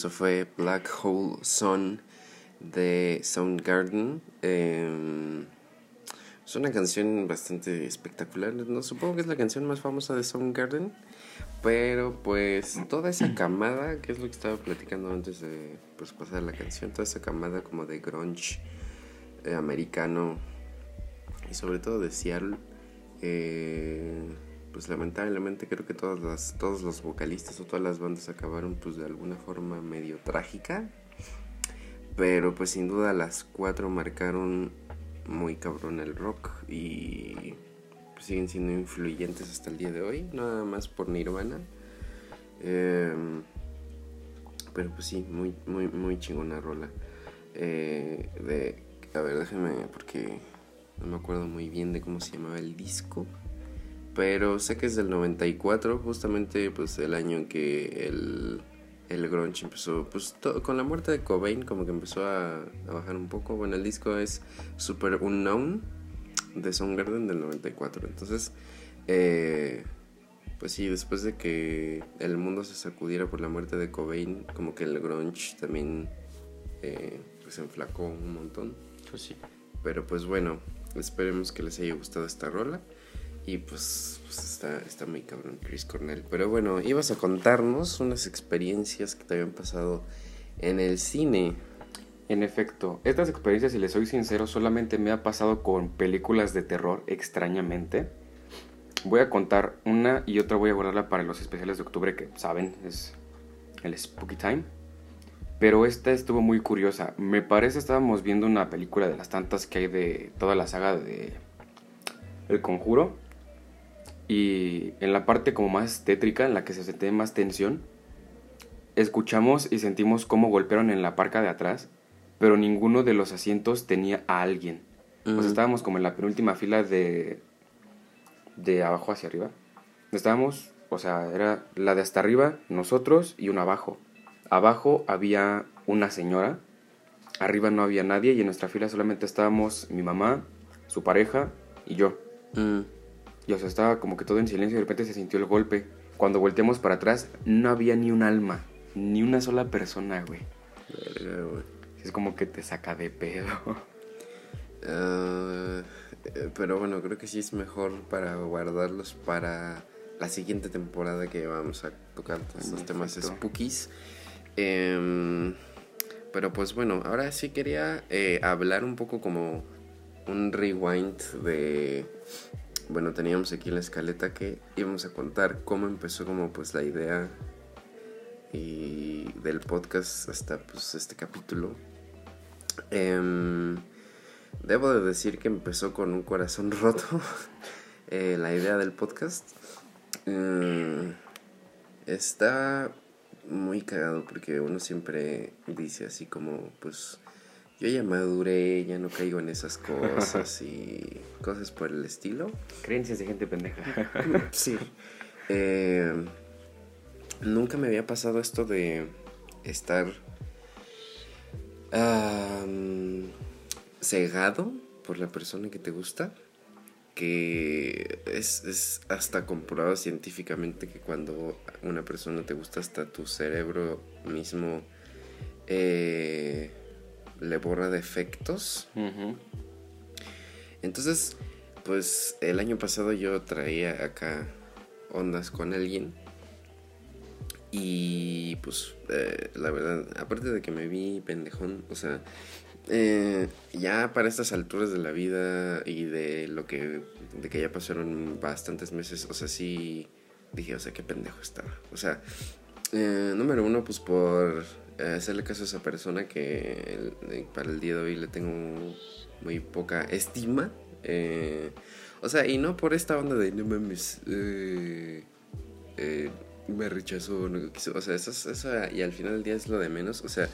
Eso fue Black Hole Sun de Soundgarden. Eh, es una canción bastante espectacular. No supongo que es la canción más famosa de Soundgarden. Pero pues toda esa camada, que es lo que estaba platicando antes de pues, pasar la canción, toda esa camada como de grunge eh, americano y sobre todo de Seattle, eh, pues lamentablemente creo que todas las, todos los vocalistas o todas las bandas acabaron pues de alguna forma medio trágica. Pero pues sin duda las cuatro marcaron muy cabrón el rock y pues, siguen siendo influyentes hasta el día de hoy, nada más por Nirvana. Eh, pero pues sí, muy, muy, muy chingona rola. Eh, de, a ver, déjenme, porque no me acuerdo muy bien de cómo se llamaba el disco. Pero sé que es del 94, justamente pues el año en que el, el grunge empezó, pues con la muerte de Cobain como que empezó a, a bajar un poco. Bueno, el disco es Super Unknown de Soundgarden del 94. Entonces, eh, pues sí, después de que el mundo se sacudiera por la muerte de Cobain, como que el grunge también eh, pues se enflacó un montón. Pues sí. Pero pues bueno, esperemos que les haya gustado esta rola. Y pues, pues está, está muy cabrón Chris Cornell. Pero bueno, ibas a contarnos unas experiencias que te habían pasado en el cine. En efecto, estas experiencias, si les soy sincero, solamente me ha pasado con películas de terror, extrañamente. Voy a contar una y otra voy a guardarla para los especiales de octubre, que saben, es el Spooky Time. Pero esta estuvo muy curiosa. Me parece estábamos viendo una película de las tantas que hay de toda la saga de El Conjuro. Y en la parte como más tétrica, en la que se siente más tensión, escuchamos y sentimos cómo golpearon en la parca de atrás, pero ninguno de los asientos tenía a alguien. O sea, estábamos como en la penúltima fila de de abajo hacia arriba. Estábamos, o sea, era la de hasta arriba, nosotros y una abajo. Abajo había una señora, arriba no había nadie y en nuestra fila solamente estábamos mi mamá, su pareja y yo. Mm, Y o sea, estaba como que todo en silencio y de repente se sintió el golpe. Cuando volteamos para atrás, no había ni un alma, ni una sola persona, güey. Es como que te saca de pedo. Ah, eh, pero bueno, creo que sí es mejor para guardarlos para la siguiente temporada que vamos a tocar todos estos temas spookies. Em, pero pues bueno, ahora sí quería eh, hablar un poco como un rewind de... Bueno, teníamos aquí la escaleta que íbamos a contar cómo empezó como pues la idea y del podcast hasta pues este capítulo. Em, debo de decir que empezó con un corazón [laughs] roto eh, la idea del podcast. Mm, está muy cagado porque uno siempre dice así como pues yo ya maduré, ya no caigo en esas cosas y cosas por el estilo. Creencias de gente pendeja. [laughs] Sí. Eh, nunca me había pasado esto de estar cegado por la persona que te gusta. Que es, es hasta comprobado científicamente que cuando una persona te gusta, hasta tu cerebro mismo eh, le borra defectos. Ujú. Entonces, pues el año pasado yo traía acá ondas con alguien. Y pues eh, la verdad, aparte de que me vi pendejón, o sea, eh, ya para estas alturas de la vida y de lo que, de que ya pasaron bastantes meses, o sea, sí dije, o sea, qué pendejo estaba. O sea, eh, número uno, pues por hacerle caso a esa persona que para el día de hoy le tengo muy poca estima. eh, o sea, y no por esta onda de no mames, eh, eh, me rechazó, no quiso", o sea, eso, es- eso y al final del día es lo de menos, o sea,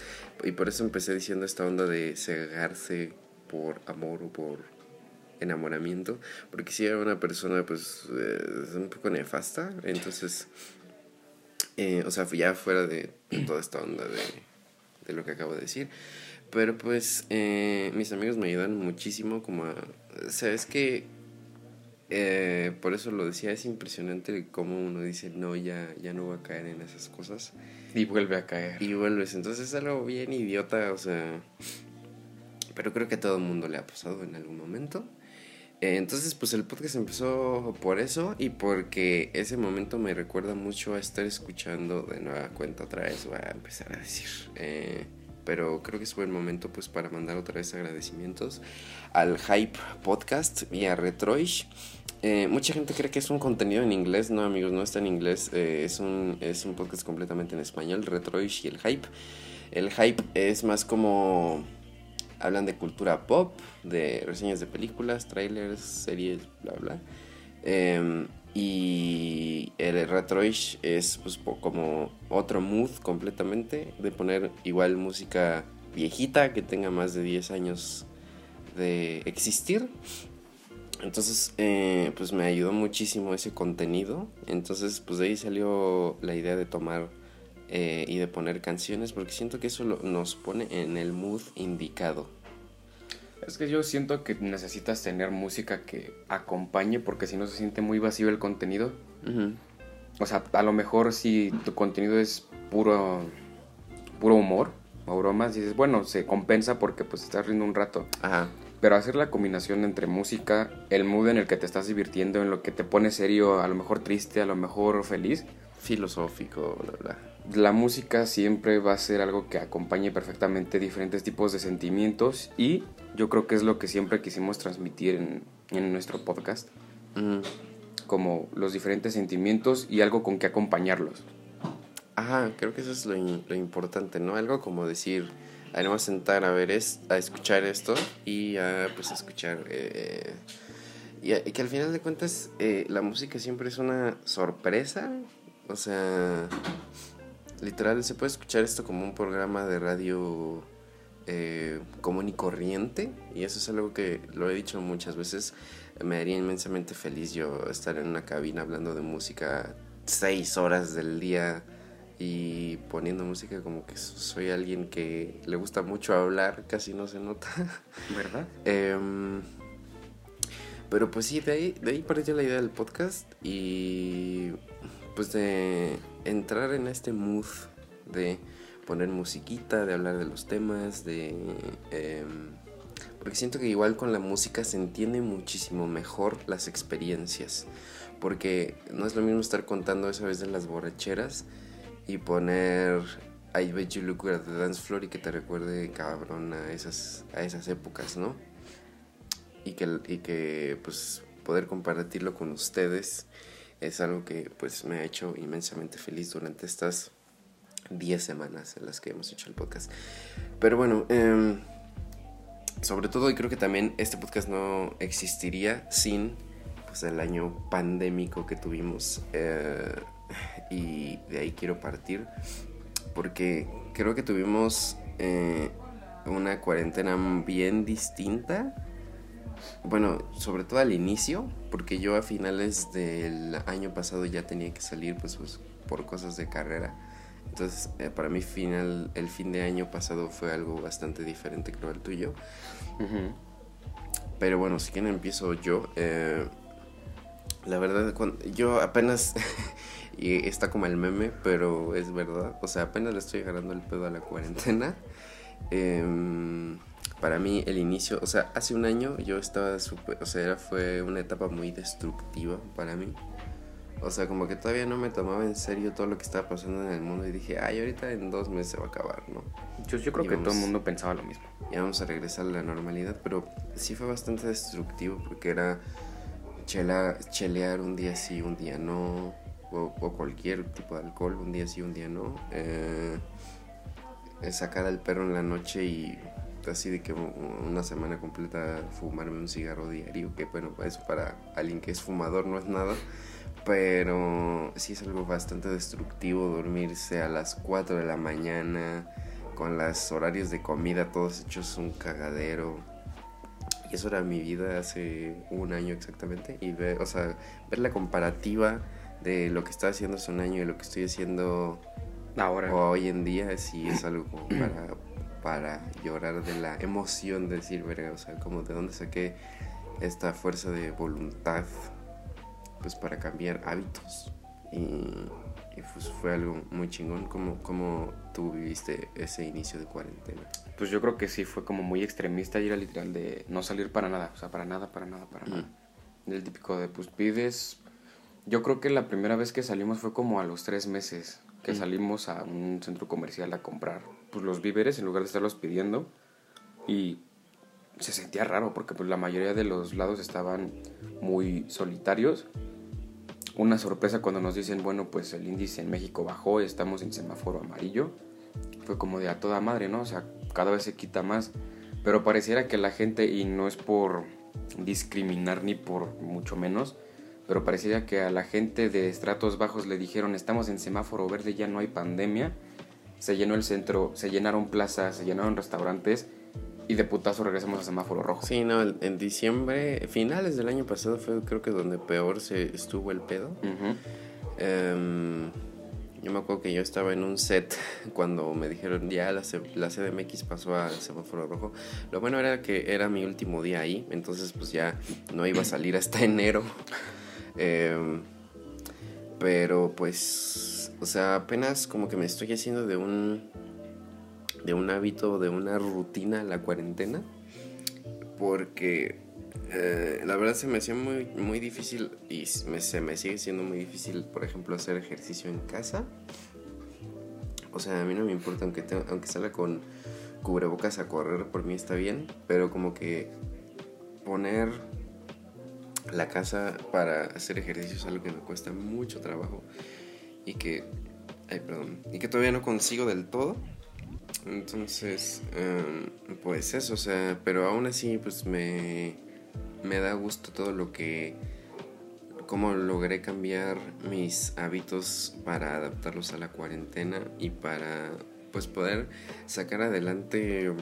y por eso empecé diciendo esta onda de cegarse por amor o por enamoramiento, porque si era una persona pues es un poco nefasta, entonces, eh, o sea, ya fuera de toda esta onda de, de lo que acabo de decir, pero pues eh, mis amigos me ayudan muchísimo como a, sabes que eh, por eso lo decía, es impresionante cómo uno dice, no, ya, ya no voy a caer en esas cosas. Y vuelve a caer. Y vuelves, entonces es algo bien idiota, o sea, pero creo que a todo el mundo le ha pasado en algún momento. Eh, entonces, pues el podcast empezó por eso y porque ese momento me recuerda mucho a estar escuchando de nueva cuenta otra vez, voy a empezar a decir. Eh, pero creo que es buen momento pues para mandar otra vez agradecimientos al Hype Podcast y a Retroish. Eh, mucha gente cree que es un contenido en inglés, no amigos, no está en inglés, es, un, es un podcast completamente en español, Retroish y el Hype. El Hype es más como hablan de cultura pop, de reseñas de películas, trailers, series, bla bla. Em, y el Retroish es pues como otro mood completamente de poner igual música viejita que tenga más de 10 años de existir. Entonces, eh, pues me ayudó muchísimo ese contenido. Entonces, pues de ahí salió la idea de tomar eh, y de poner canciones, porque siento que eso lo- nos pone en el mood indicado. Es que yo siento que necesitas tener música que acompañe porque si no se siente muy vacío el contenido. O sea, a lo mejor si tu contenido es puro puro humor o bromas, dices, bueno, se compensa porque pues estás riendo un rato. Ajá. Pero hacer la combinación entre música, el mood en el que te estás divirtiendo, en lo que te pone serio, a lo mejor triste, a lo mejor feliz, Filosófico, bla, bla. la música siempre va a ser algo que acompañe perfectamente diferentes tipos de sentimientos y yo creo que es lo que siempre quisimos transmitir en, en nuestro podcast, Ujú. como los diferentes sentimientos y algo con que acompañarlos. Ajá, creo que eso es lo, lo importante, ¿no? Algo como decir, a sentar a ver, es, a escuchar esto y a, pues, a escuchar. eh, y, a- y que al final de cuentas, eh, la música siempre es una sorpresa. O sea, literal, se puede escuchar esto como un programa de radio eh, común y corriente. Y eso es algo que lo he dicho muchas veces. Me haría inmensamente feliz yo estar en una cabina hablando de música seis horas del día y poniendo música como que soy alguien que le gusta mucho hablar, casi no se nota. [laughs] ¿Verdad? Em, pero pues sí, de ahí, de ahí partió la idea del podcast y pues de entrar en este mood de poner musiquita, de hablar de los temas, de... em, porque siento que igual con la música se entiende muchísimo mejor las experiencias. Porque no es lo mismo estar contando esa vez de las borracheras y poner I bet you look at the dance floor y que te recuerde cabrón a esas, a esas épocas, ¿no? Y que, y que pues poder compartirlo con ustedes es algo que pues me ha hecho inmensamente feliz durante estas 10 semanas en las que hemos hecho el podcast. Pero bueno, em, sobre todo y creo que también este podcast no existiría sin pues el año pandémico que tuvimos eh, y de ahí quiero partir porque creo que tuvimos eh, una cuarentena bien distinta bueno, sobre todo al inicio, porque yo a finales del año pasado ya tenía que salir pues, pues por cosas de carrera. Entonces, eh, para mí final, el fin de año pasado fue algo bastante diferente creo al tuyo. Pero bueno, si quieren empiezo yo. Eh, la verdad, cuando, yo apenas, [laughs] y está como el meme, pero es verdad. O sea, apenas le estoy agarrando el pedo a la cuarentena. Em, para mí el inicio, o sea, hace un año yo estaba súper, o sea, era- fue una etapa muy destructiva para mí. O sea, como que todavía no me tomaba en serio todo lo que estaba pasando en el mundo y dije, ay, ahorita en dos meses se va a acabar, ¿no? Yo, yo creo Y que vamos- todo el mundo pensaba lo mismo. ya vamos a regresar a la normalidad, pero sí fue bastante destructivo porque era chela, chelear un día sí, un día no, o, o cualquier tipo de alcohol, un día sí, un día no, eh, eh, sacar al perro en la noche y así de que una semana completa fumarme un cigarro diario, que bueno, eso para alguien que es fumador no es nada. Pero sí es algo bastante destructivo dormirse a las 4 de la mañana, con los horarios de comida todos hechos un cagadero. Y eso era mi vida hace un año exactamente. Y ver, o sea, ver la comparativa de lo que estaba haciendo hace un año y lo que estoy haciendo Ahora. hoy en día, sí es algo como para, para llorar de la emoción de decir, verga, o sea, como de dónde saqué esta fuerza de voluntad pues para cambiar hábitos. Y, y, pues fue algo muy chingón. ¿Cómo, ¿Cómo tú viviste ese inicio de cuarentena? Pues yo creo que sí fue como muy extremista y era literal de no salir para nada, o sea, para nada, para nada, para nada. El típico de pues pides. Yo creo que la primera vez que salimos fue como a los tres meses que salimos a un centro comercial a comprar pues los víveres en lugar de estarlos pidiendo y se sentía raro porque pues la mayoría de los lados estaban muy solitarios. Una sorpresa cuando nos dicen, bueno, pues el índice en México bajó, estamos en semáforo amarillo. Fue como de a toda madre, ¿no? O sea, cada vez se quita más. Pero pareciera que la gente, y no es por discriminar ni por mucho menos, pero pareciera que a la gente de estratos bajos le dijeron, estamos en semáforo verde, ya no hay pandemia. Se llenó el centro, se llenaron plazas, se llenaron restaurantes y de putazo regresamos a semáforo rojo. Sí, no, en diciembre, finales del año pasado fue creo que donde peor se estuvo el pedo. Em, yo me acuerdo que yo estaba en un set [laughs] cuando me dijeron ya la, C- la CDMX pasó a semáforo rojo. Lo bueno era que era mi último día ahí, entonces pues ya no iba a salir hasta [laughs] enero. Em, pero pues, o sea, apenas como que me estoy haciendo de un de un hábito, de una rutina la cuarentena, porque eh, la verdad se me hacía muy, muy difícil y se me sigue siendo muy difícil, por ejemplo, hacer ejercicio en casa. O sea, a mí no me importa, aunque, aunque salga con cubrebocas a correr, por mí está bien, pero como que poner la casa para hacer ejercicio es algo que me cuesta mucho trabajo y que, ay, perdón, y que todavía no consigo del todo. Entonces, em, pues eso, o sea, pero aún así, pues me, me da gusto todo lo que, cómo logré cambiar mis hábitos para adaptarlos a la cuarentena y para, pues, poder sacar adelante,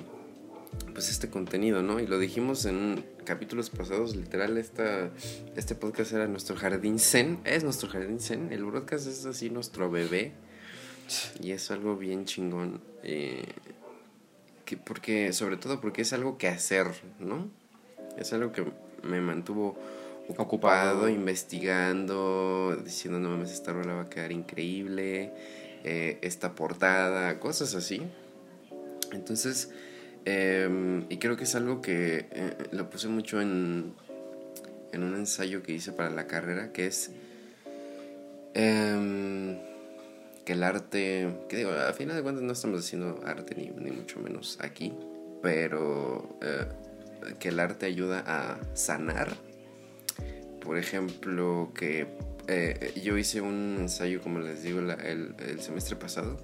pues, este contenido, ¿no? Y lo dijimos en capítulos pasados, literal, esta, este podcast era nuestro jardín zen, es nuestro jardín zen, el podcast es así nuestro bebé. Y es algo bien chingón. eh, que porque, sobre todo porque es algo que hacer, ¿no? Es algo que me mantuvo ocupado, Ocupado. investigando, diciendo, no mames, esta rola va a quedar increíble, eh, esta portada, cosas así. Entonces, eh, y creo que es algo que eh, lo puse mucho en, en un ensayo que hice para la carrera, que es em, que el arte, que digo, a final de cuentas no estamos haciendo arte ni, ni mucho menos aquí, pero eh, que el arte ayuda a sanar. Por ejemplo, que eh, yo hice un ensayo, como les digo, el, el semestre pasado,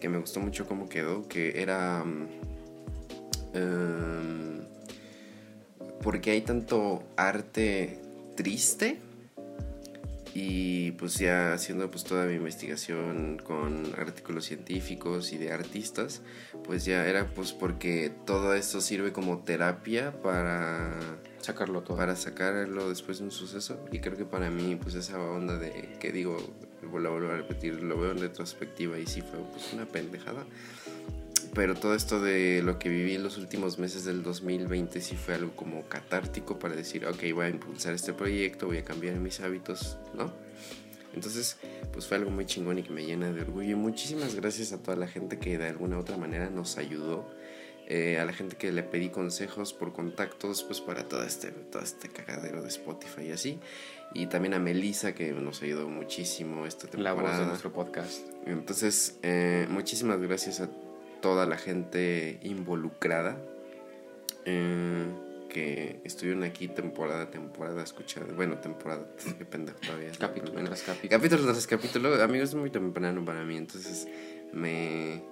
que me gustó mucho cómo quedó, que era... em, porque hay tanto arte triste y pues ya haciendo pues toda mi investigación con artículos científicos y de artistas pues ya era pues porque todo esto sirve como terapia para Sacarlo todo. para sacarlo después de un suceso y creo que para mí pues esa onda de que digo lo vuelvo a repetir lo veo en retrospectiva y sí fue pues una pendejada pero todo esto de lo que viví en los últimos meses del 2020 sí fue algo como catártico para decir, ok, voy a impulsar este proyecto, voy a cambiar mis hábitos, ¿no? Entonces, pues fue algo muy chingón y que me llena de orgullo. Y muchísimas gracias a toda la gente que de alguna u otra manera nos ayudó. eh, a la gente que le pedí consejos por contactos, pues para todo este, todo este cagadero de Spotify y así. Y también a Melissa que nos ayudó muchísimo esta La temporada. voz de nuestro podcast. Entonces, eh, muchísimas gracias a toda la gente involucrada eh, que estuvieron aquí temporada a temporada escuchando. Bueno, temporada, [laughs] qué pendejo todavía. Capítulo tras capítulo. Capítulo tras capítulo. Amigos, es muy temprano para mí, entonces me.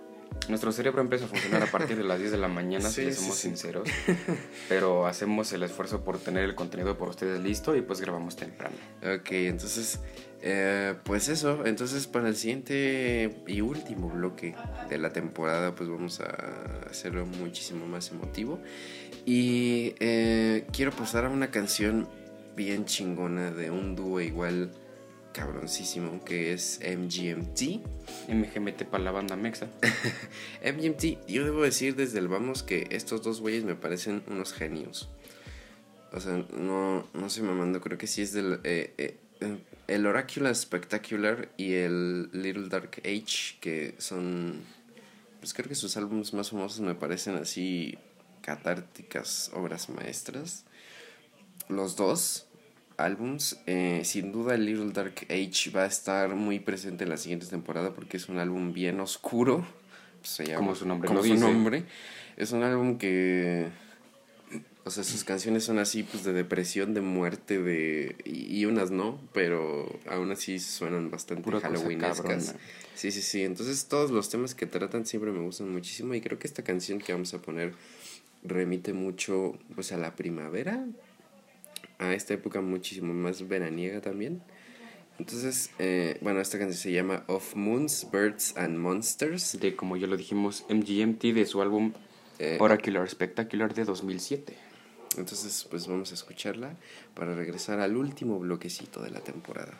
Nuestro cerebro empieza a funcionar a partir de las 10 de la mañana, Sí, si sí, somos sí. sinceros. [laughs] Pero hacemos el esfuerzo por tener el contenido por ustedes listo y pues grabamos temprano. Ok, entonces, eh, pues eso. Entonces, para el siguiente y último bloque de la temporada, pues vamos a hacerlo muchísimo más emotivo. Y eh, quiero pasar a una canción bien chingona de un dúo igual cabroncísimo que es MGMT. MGMT para la banda mexa. [laughs] MGMT, yo debo decir desde el vamos que estos dos güeyes me parecen unos genios. O sea, no, no sé mamando, creo que sí es del... eh, eh, el Oracular Spectacular y el Little Dark Age, que son, pues creo que sus álbumes más famosos me parecen así catárticas obras maestras. Los dos álbums, eh, sin duda el Little Dark Age va a estar muy presente en la siguiente temporada porque es un álbum bien oscuro. Se llama- Como su nombre como lo su dice. nombre. Es un álbum que o sea, sus canciones son así, pues de depresión, de muerte, de. Y, y unas no, pero aún así suenan bastante halloweenescas. Sí, sí, sí. Entonces, todos los temas que tratan siempre me gustan muchísimo. Y creo que esta canción que vamos a poner remite mucho, pues, a la primavera. A esta época muchísimo más veraniega también. Entonces, eh, bueno, esta canción se llama Of Moons, Birds and Monsters. De, como ya lo dijimos, MGMT de su álbum Eh, Oracular Spectacular de 2007. Entonces, pues vamos a escucharla para regresar al último bloquecito de la temporada.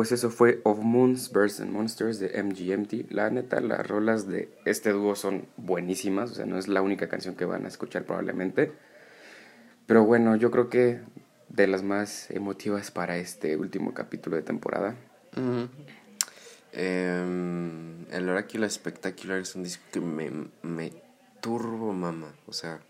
Pues eso fue Of Moons, Birds and Monsters de MGMT. La neta, las rolas de este dúo son buenísimas, o sea, no es la única canción que van a escuchar probablemente. Pero bueno, yo creo que de las más emotivas para este último capítulo de temporada. Em, el Oráculo Spectacular es un disco que me, me turbo mama. O sea,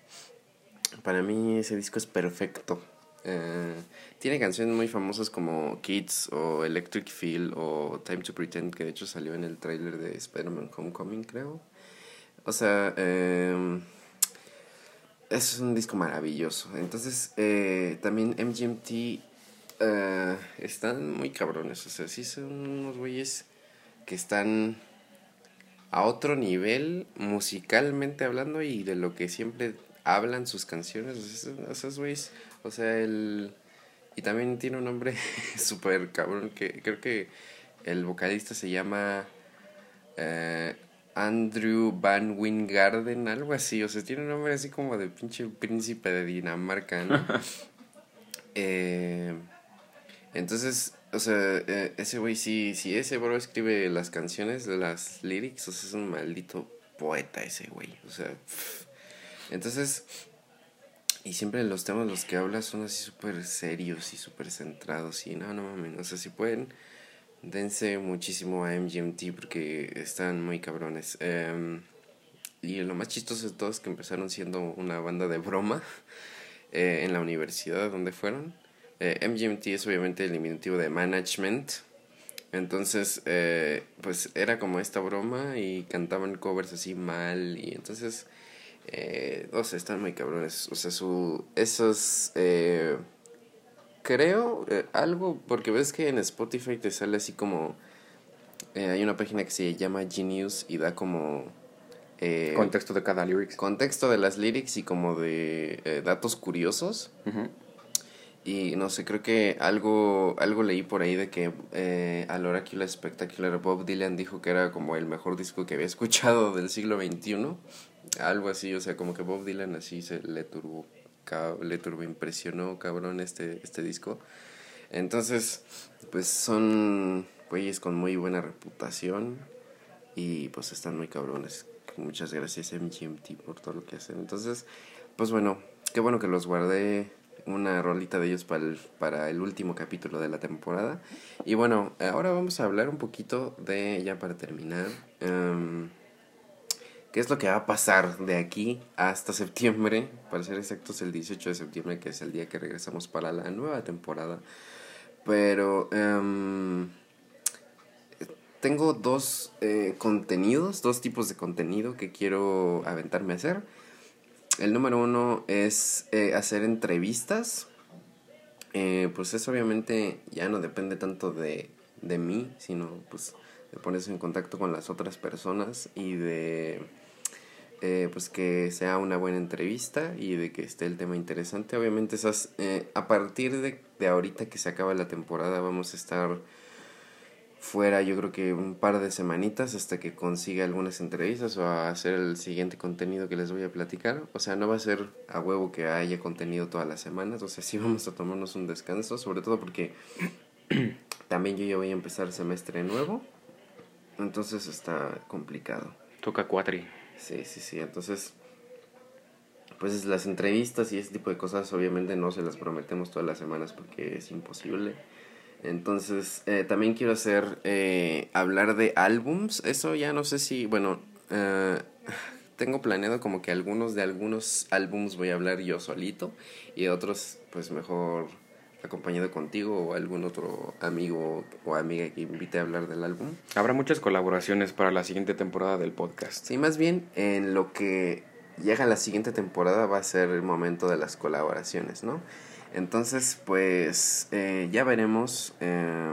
para mí ese disco es perfecto. Eh, tiene canciones muy famosas como Kids o Electric Feel o Time to Pretend, que de hecho salió en el tráiler de Spider-Man Homecoming, creo. O sea, em, es un disco maravilloso. Entonces, eh, también MGMT eh, están muy cabrones. O sea, sí son unos güeyes que están a otro nivel musicalmente hablando y de lo que siempre hablan sus canciones. O esos güeyes, o sea, el... Y también tiene un nombre [laughs] súper cabrón que creo que el vocalista se llama eh, Andrew Van Wingarden, algo así. O sea, tiene un nombre así como de pinche príncipe de Dinamarca, ¿no? [laughs] Eh, entonces, o sea, eh, ese güey sí, si ese bro escribe las canciones, las lyrics, o sea, es un maldito poeta ese güey. O sea, pff. entonces, y siempre los temas los que habla son así súper serios y súper centrados. Y no, no mames, o sea, si pueden, dense muchísimo a MGMT porque están muy cabrones. Em, y lo más chistoso de todo es que empezaron siendo una banda de broma [laughs] eh, en la universidad donde fueron. Eh, MGMT es obviamente el diminutivo de management. Entonces, eh, pues era como esta broma y cantaban covers así mal. Y entonces, eh, no sé, están muy cabrones. O sea, su, esos, eh, creo, eh, algo, porque ves que en Spotify te sale así como, eh, hay una página que se llama Genius y da como... eh, Contexto de cada lyrics. contexto de las lyrics y como de datos curiosos. Y no sé, creo que algo, algo leí por ahí de que eh, al Oracular Spectacular Bob Dylan dijo que era como el mejor disco que había escuchado del siglo XXI. Algo así, o sea, como que Bob Dylan así se le turbo, le turbo impresionó, cabrón, este, este disco. Entonces, pues son güeyes con muy buena reputación y pues están muy cabrones. Muchas gracias MGMT por todo lo que hacen. Entonces, pues bueno, qué bueno que los guardé una rolita de ellos para el, para el último capítulo de la temporada. Y bueno, ahora vamos a hablar un poquito de, ya para terminar, em, qué es lo que va a pasar de aquí hasta septiembre, para ser exactos el 18 de septiembre, que es el día que regresamos para la nueva temporada. Pero... em, tengo dos eh, contenidos, dos tipos de contenido que quiero aventarme a hacer. El número uno es eh, hacer entrevistas. Eh, pues eso obviamente ya no depende tanto de, de mí, sino pues de ponerse en contacto con las otras personas y de eh, pues que sea una buena entrevista y de que esté el tema interesante. Obviamente esas, eh, a partir de, de ahorita que se acaba la temporada vamos a estar fuera yo creo que un par de semanitas hasta que consiga algunas entrevistas o a hacer el siguiente contenido que les voy a platicar. O sea, no va a ser a huevo que haya contenido todas las semanas, o sea, sí vamos a tomarnos un descanso, sobre todo porque [clears throat] también yo ya voy a empezar semestre nuevo, entonces está complicado. Toca cuatri. Sí, sí, sí, entonces pues las entrevistas y ese tipo de cosas obviamente no se las prometemos todas las semanas porque es imposible. Entonces, eh, también quiero hacer, eh, hablar de álbums. Eso ya no sé si, bueno, eh, tengo planeado como que algunos de algunos álbums voy a hablar yo solito y otros pues mejor acompañado contigo o algún otro amigo o amiga que invite a hablar del álbum. Habrá muchas colaboraciones para la siguiente temporada del podcast. Sí, más bien en lo que llega la siguiente temporada va a ser el momento de las colaboraciones, ¿no? Entonces, pues eh, ya veremos. eh,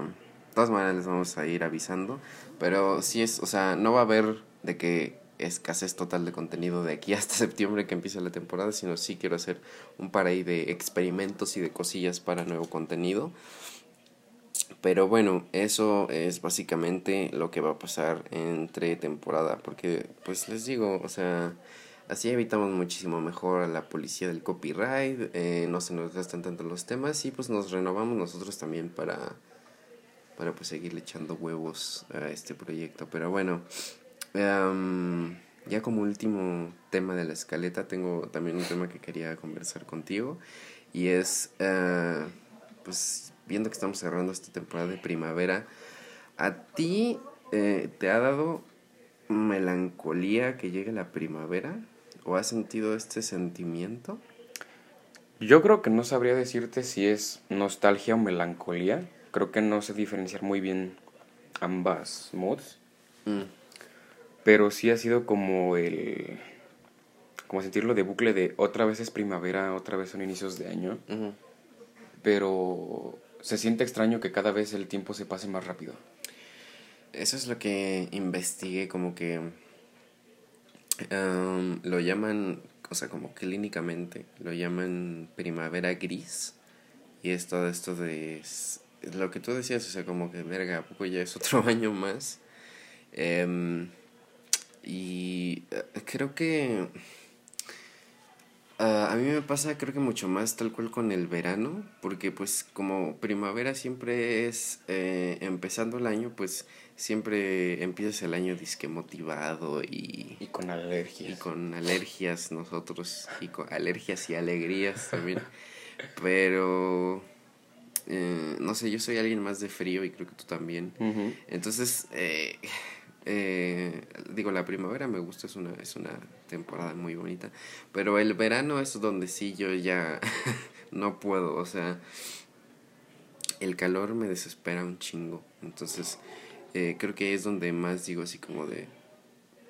de todas maneras les vamos a ir avisando. Pero sí es, o sea, no va a haber de que escasez total de contenido de aquí hasta [laughs] septiembre que empiece la temporada, sino sí quiero hacer un par ahí de experimentos y de cosillas para nuevo contenido. Pero bueno, eso es básicamente lo que va a pasar entre temporada, porque pues les digo, o sea, así evitamos muchísimo mejor a la policía del copyright, eh, no se nos gastan tanto los temas y pues nos renovamos nosotros también para para pues seguirle echando huevos a este proyecto. Pero bueno, em, ya como último tema de la escaleta, tengo también un tema que quería conversar contigo y es, eh, pues viendo que estamos cerrando esta temporada de primavera, ¿a ti eh, te ha dado melancolía que llegue la primavera? ¿O has sentido este sentimiento? Yo creo que no sabría decirte si es nostalgia o melancolía. Creo que no sé diferenciar muy bien ambas moods. Mm, Pero sí ha sido como el. Como sentirlo de bucle de otra vez es primavera, otra vez son inicios de año. Pero se siente extraño que cada vez el tiempo se pase más rápido. Eso es lo que investigué, como que lo llaman, o sea, como clínicamente, lo llaman primavera gris. Y es todo esto de lo que tú decías, o sea, como que, verga, ¿a poco ya es otro [laughs] año más? Em, y eh, creo que Ah, a mí me pasa creo que mucho más tal cual con el verano, porque pues como primavera siempre es eh, empezando el año, pues siempre empiezas el año disque motivado y, Y con y alergias. con alergias nosotros, y con alergias y alegrías también. [laughs] Pero, eh, no sé, yo soy alguien más de frío y creo que tú también. Entonces, eh, eh, digo, la primavera me gusta, es una, es una temporada muy bonita, pero el verano es donde sí yo ya [laughs] no puedo, o sea, el calor me desespera un chingo, entonces eh, creo que es donde más digo así como de,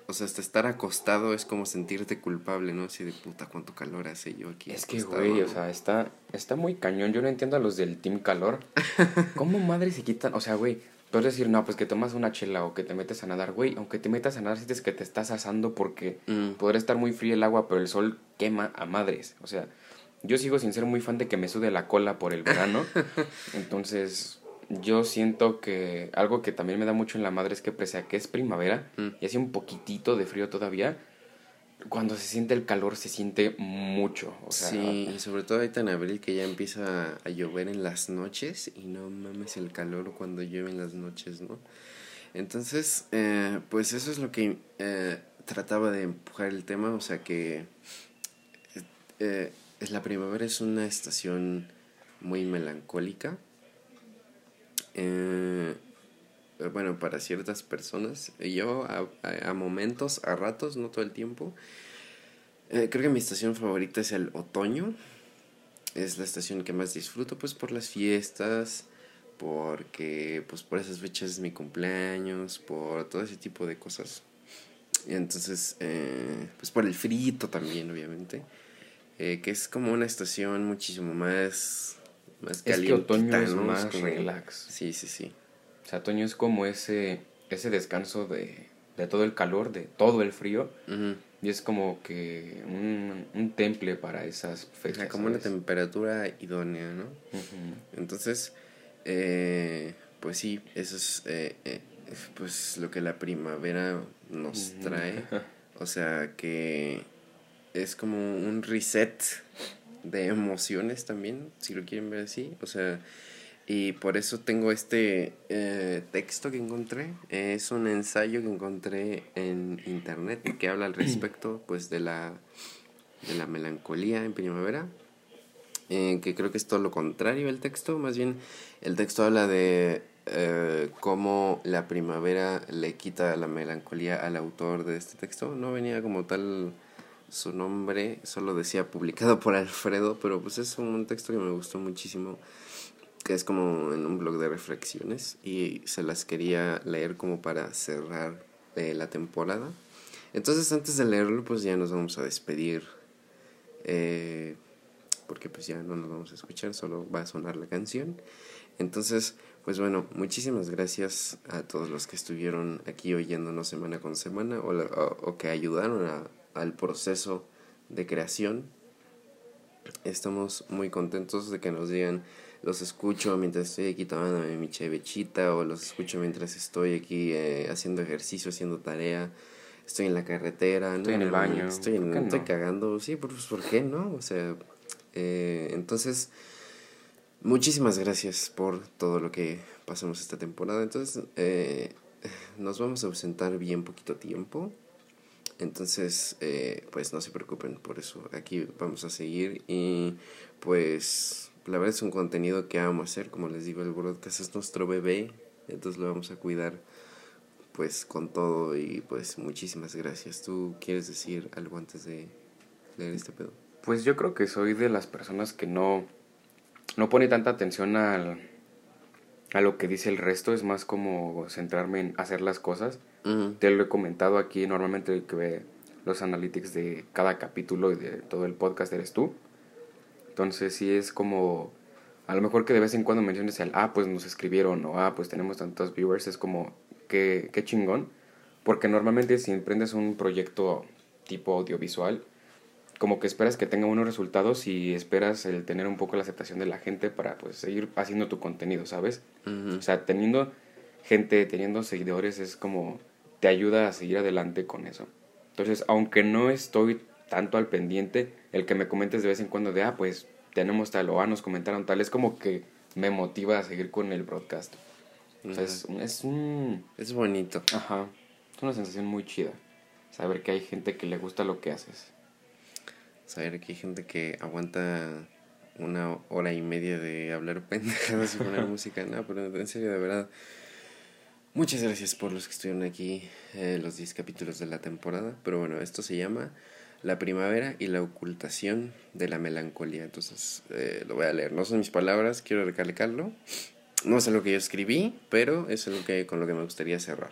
o sea, hasta estar acostado es como sentirte culpable, ¿no? Así de puta, cuánto calor hace yo aquí. Es que, güey, o sea, está, está muy cañón. Yo no entiendo a los del Team Calor. [laughs] ¿Cómo madre se quitan? O sea, güey, puedes decir, no, pues que tomas una chela o que te metes a nadar, güey. Aunque te metas a nadar, sientes que te estás asando porque Mm. podrá estar muy frío el agua, pero el sol quema a madres. O sea, yo sigo sin ser muy fan de que me sude la cola por el verano. [laughs] Entonces, yo siento que algo que también me da mucho en la madre es que pese a que es primavera Mm. y hace un poquitito de frío todavía, cuando se siente el calor se siente mucho. O sea, sí, y sobre todo ahorita en abril que ya empieza a llover en las noches y no mames el calor cuando llueve en las noches, ¿no? Entonces, eh, pues eso es lo que eh, trataba de empujar el tema, o sea que eh, es la primavera es una estación muy melancólica. Eh, eh, bueno, para ciertas personas, yo a, a- a momentos, a ratos, no todo el tiempo, eh, creo que mi estación favorita es el otoño. Es la estación que más disfruto, pues por las fiestas, porque pues por esas fechas es mi cumpleaños, por todo ese tipo de cosas. Y entonces, eh, pues por el frito también, obviamente. eh, que es como una estación muchísimo más, más Es que calientita, otoño es ¿no? más como- relax. Sí, sí, sí. O sea, otoño es como ese, ese descanso de, de todo el calor, de todo el frío. Y es como que un, un temple para esas O fechas. sea, como una temperatura idónea, ¿no? Entonces, eh, pues sí, eso es eh, eh, pues lo que la primavera nos trae. [laughs] O sea, que es como un reset de emociones también, si lo quieren ver así. O sea, y por eso tengo este eh, texto que encontré. Es un ensayo que encontré en internet que habla al respecto, pues, de la, de la melancolía en primavera eh, que creo que es todo lo contrario el texto, más bien el texto habla de eh, cómo la primavera le quita la melancolía al autor de este texto. No venía como tal su nombre, solo decía publicado por Alfredo, pero pues es un texto que me gustó muchísimo, que es como en un blog de reflexiones y se las quería leer como para cerrar eh, la temporada. Entonces antes de leerlo pues ya nos vamos a despedir. Eh, porque pues ya no nos vamos a escuchar, solo va a sonar la canción. Entonces, pues bueno, muchísimas gracias a todos los que estuvieron aquí oyéndonos semana con semana o, o que ayudaron a- al proceso de creación. Estamos muy contentos de que nos digan, los escucho mientras estoy aquí tomándome mi chevechita o los escucho mientras estoy aquí eh, haciendo ejercicio, haciendo tarea. Estoy en la carretera, Estoy en el baño, Estoy, en- ¿por qué estoy no? cagando, sí, pues ¿por qué no? O sea, eh, entonces, muchísimas gracias por todo lo que pasamos esta temporada. Entonces, eh, nos vamos a ausentar bien poquito tiempo. Entonces, eh, pues no se preocupen por eso. Aquí vamos a seguir y pues la verdad es un contenido que vamos a hacer. Como les digo, el broadcast es nuestro bebé. Entonces lo vamos a cuidar pues con todo y pues muchísimas gracias. ¿Tú quieres decir algo antes de leer este pedo? Pues yo creo que soy de las personas que no, no pone tanta atención al, a lo que dice el resto, es más como centrarme en hacer las cosas. Ujú. Te lo he comentado aquí, normalmente el que ve los analytics de cada capítulo y de todo el podcast eres tú. Entonces sí es como, a lo mejor que de vez en cuando menciones el, ah, pues nos escribieron, o ah, pues tenemos tantos viewers, es como, qué, qué chingón. Porque normalmente si emprendes un proyecto tipo audiovisual, como que esperas que tenga buenos resultados y esperas el tener un poco la aceptación de la gente para pues seguir haciendo tu contenido, ¿sabes? Ujú. O sea, teniendo gente, teniendo seguidores es como te ayuda a seguir adelante con eso. Entonces, aunque no estoy tanto al pendiente, el que me comentes de vez en cuando de, ah, pues tenemos tal o ah, nos comentaron tal, es como que me motiva a seguir con el broadcast. O sea, es, es un... Es bonito. Ajá, es una sensación muy chida. Saber que hay gente que le gusta lo que haces. Saber que hay gente que aguanta una hora y media de hablar [laughs] pendejadas y poner música. No, pero en serio, de verdad. Muchas gracias por los que estuvieron aquí eh, los 10 capítulos de la temporada. Pero bueno, esto se llama La primavera y la ocultación de la melancolía. Entonces, eh, lo voy a leer. No son mis palabras, quiero recalcarlo. No es algo que yo escribí, pero es algo que, con lo que me gustaría cerrar.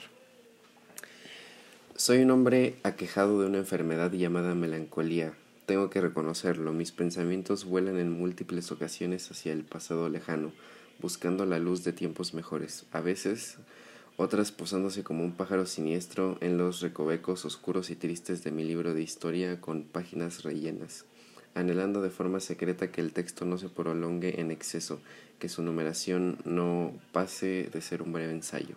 Soy un hombre aquejado de una enfermedad llamada melancolía. Tengo que reconocerlo, mis pensamientos vuelan en múltiples ocasiones hacia el pasado lejano, buscando la luz de tiempos mejores. A veces, otras posándose como un pájaro siniestro en los recovecos oscuros y tristes de mi libro de historia con páginas rellenas, anhelando de forma secreta que el texto no se prolongue en exceso, que su numeración no pase de ser un breve ensayo.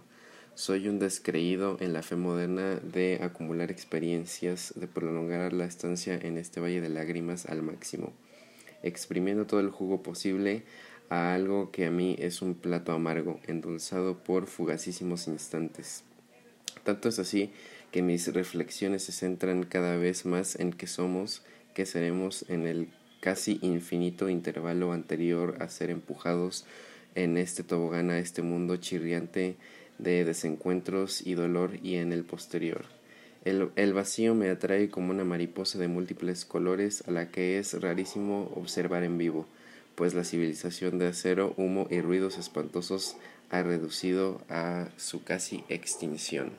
Soy un descreído en la fe moderna de acumular experiencias, de prolongar la estancia en este valle de lágrimas al máximo, exprimiendo todo el jugo posible a algo que a mí es un plato amargo, endulzado por fugacísimos instantes. Tanto es así que mis reflexiones se centran cada vez más en qué somos, qué seremos en el casi infinito intervalo anterior a ser empujados en este tobogán a este mundo chirriante de desencuentros y dolor y en el posterior. El, el, vacío me atrae como una mariposa de múltiples colores a la que es rarísimo observar en vivo, pues la civilización de acero, humo y ruidos espantosos ha reducido a su casi extinción.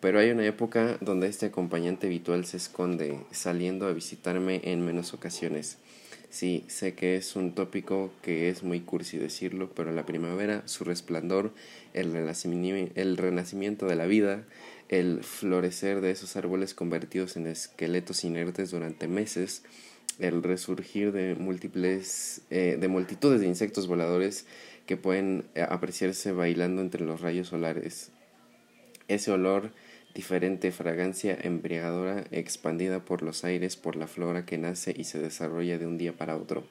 Pero hay una época donde este acompañante habitual se esconde, saliendo a visitarme en menos ocasiones. Sí, sé que es un tópico que es muy cursi decirlo, pero la primavera, su resplandor, el renacimiento, el renacimiento de la vida, el florecer de esos árboles convertidos en esqueletos inertes durante meses, el resurgir de múltiples, eh, de multitudes de insectos voladores que pueden apreciarse bailando entre los rayos solares. Ese olor diferente fragancia embriagadora expandida por los aires por la flora que nace y se desarrolla de un día para otro,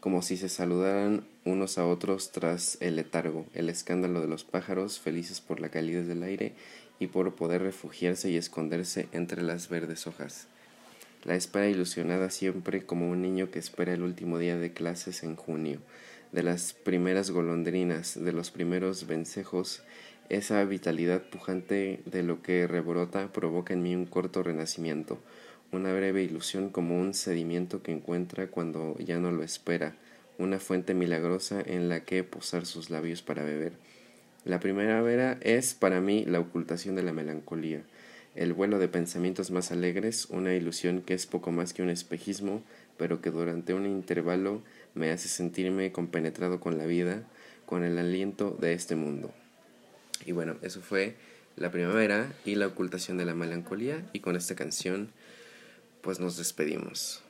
como si se saludaran unos a otros tras el letargo, el escándalo de los pájaros, felices por la calidez del aire y por poder refugiarse y esconderse entre las verdes hojas. La espera ilusionada siempre como un niño que espera el último día de clases en junio, de las primeras golondrinas, de los primeros vencejos esa vitalidad pujante de lo que rebrota provoca en mí un corto renacimiento, una breve ilusión como un sedimiento que encuentra cuando ya no lo espera, una fuente milagrosa en la que posar sus labios para beber. La primavera es para mí la ocultación de la melancolía, el vuelo de pensamientos más alegres, una ilusión que es poco más que un espejismo, pero que durante un intervalo me hace sentirme compenetrado con la vida, con el aliento de este mundo. Y bueno, eso fue la primavera y la ocultación de la melancolía. Y con esta canción, pues nos despedimos.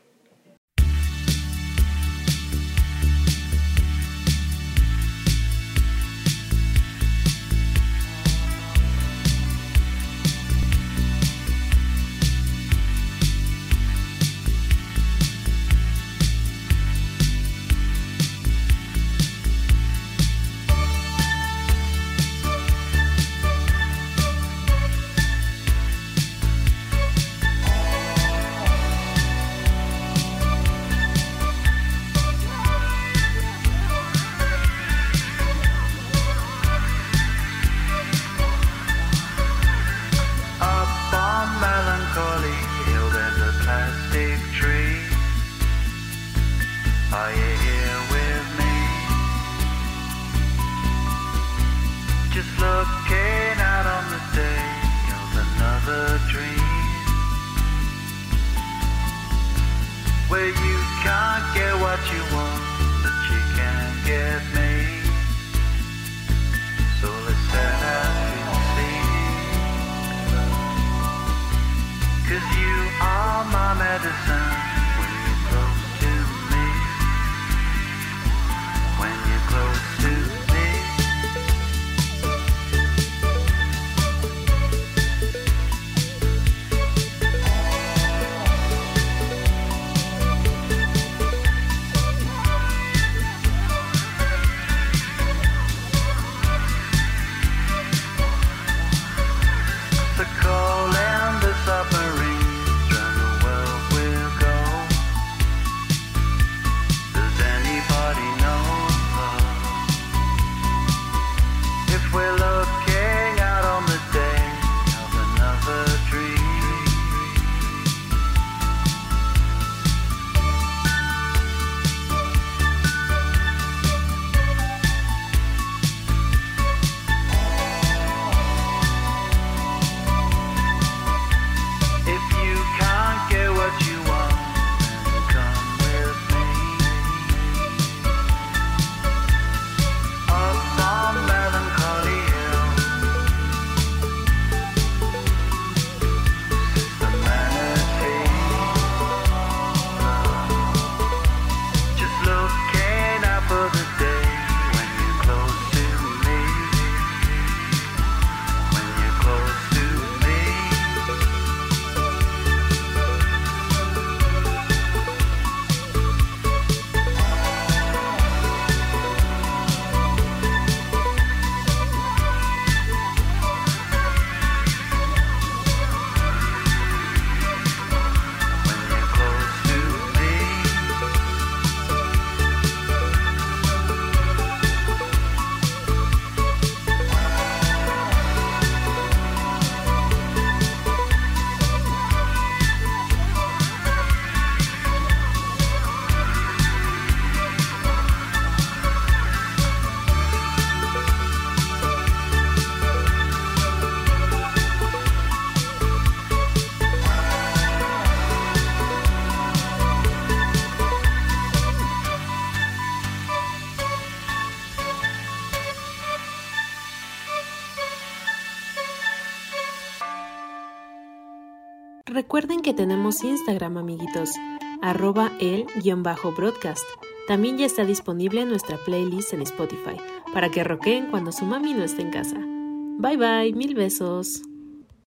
Recuerden que tenemos Instagram, amiguitos, arroba el-broadcast. También ya está disponible nuestra playlist en Spotify para que roqueen cuando su mami no esté en casa. Bye bye, mil besos.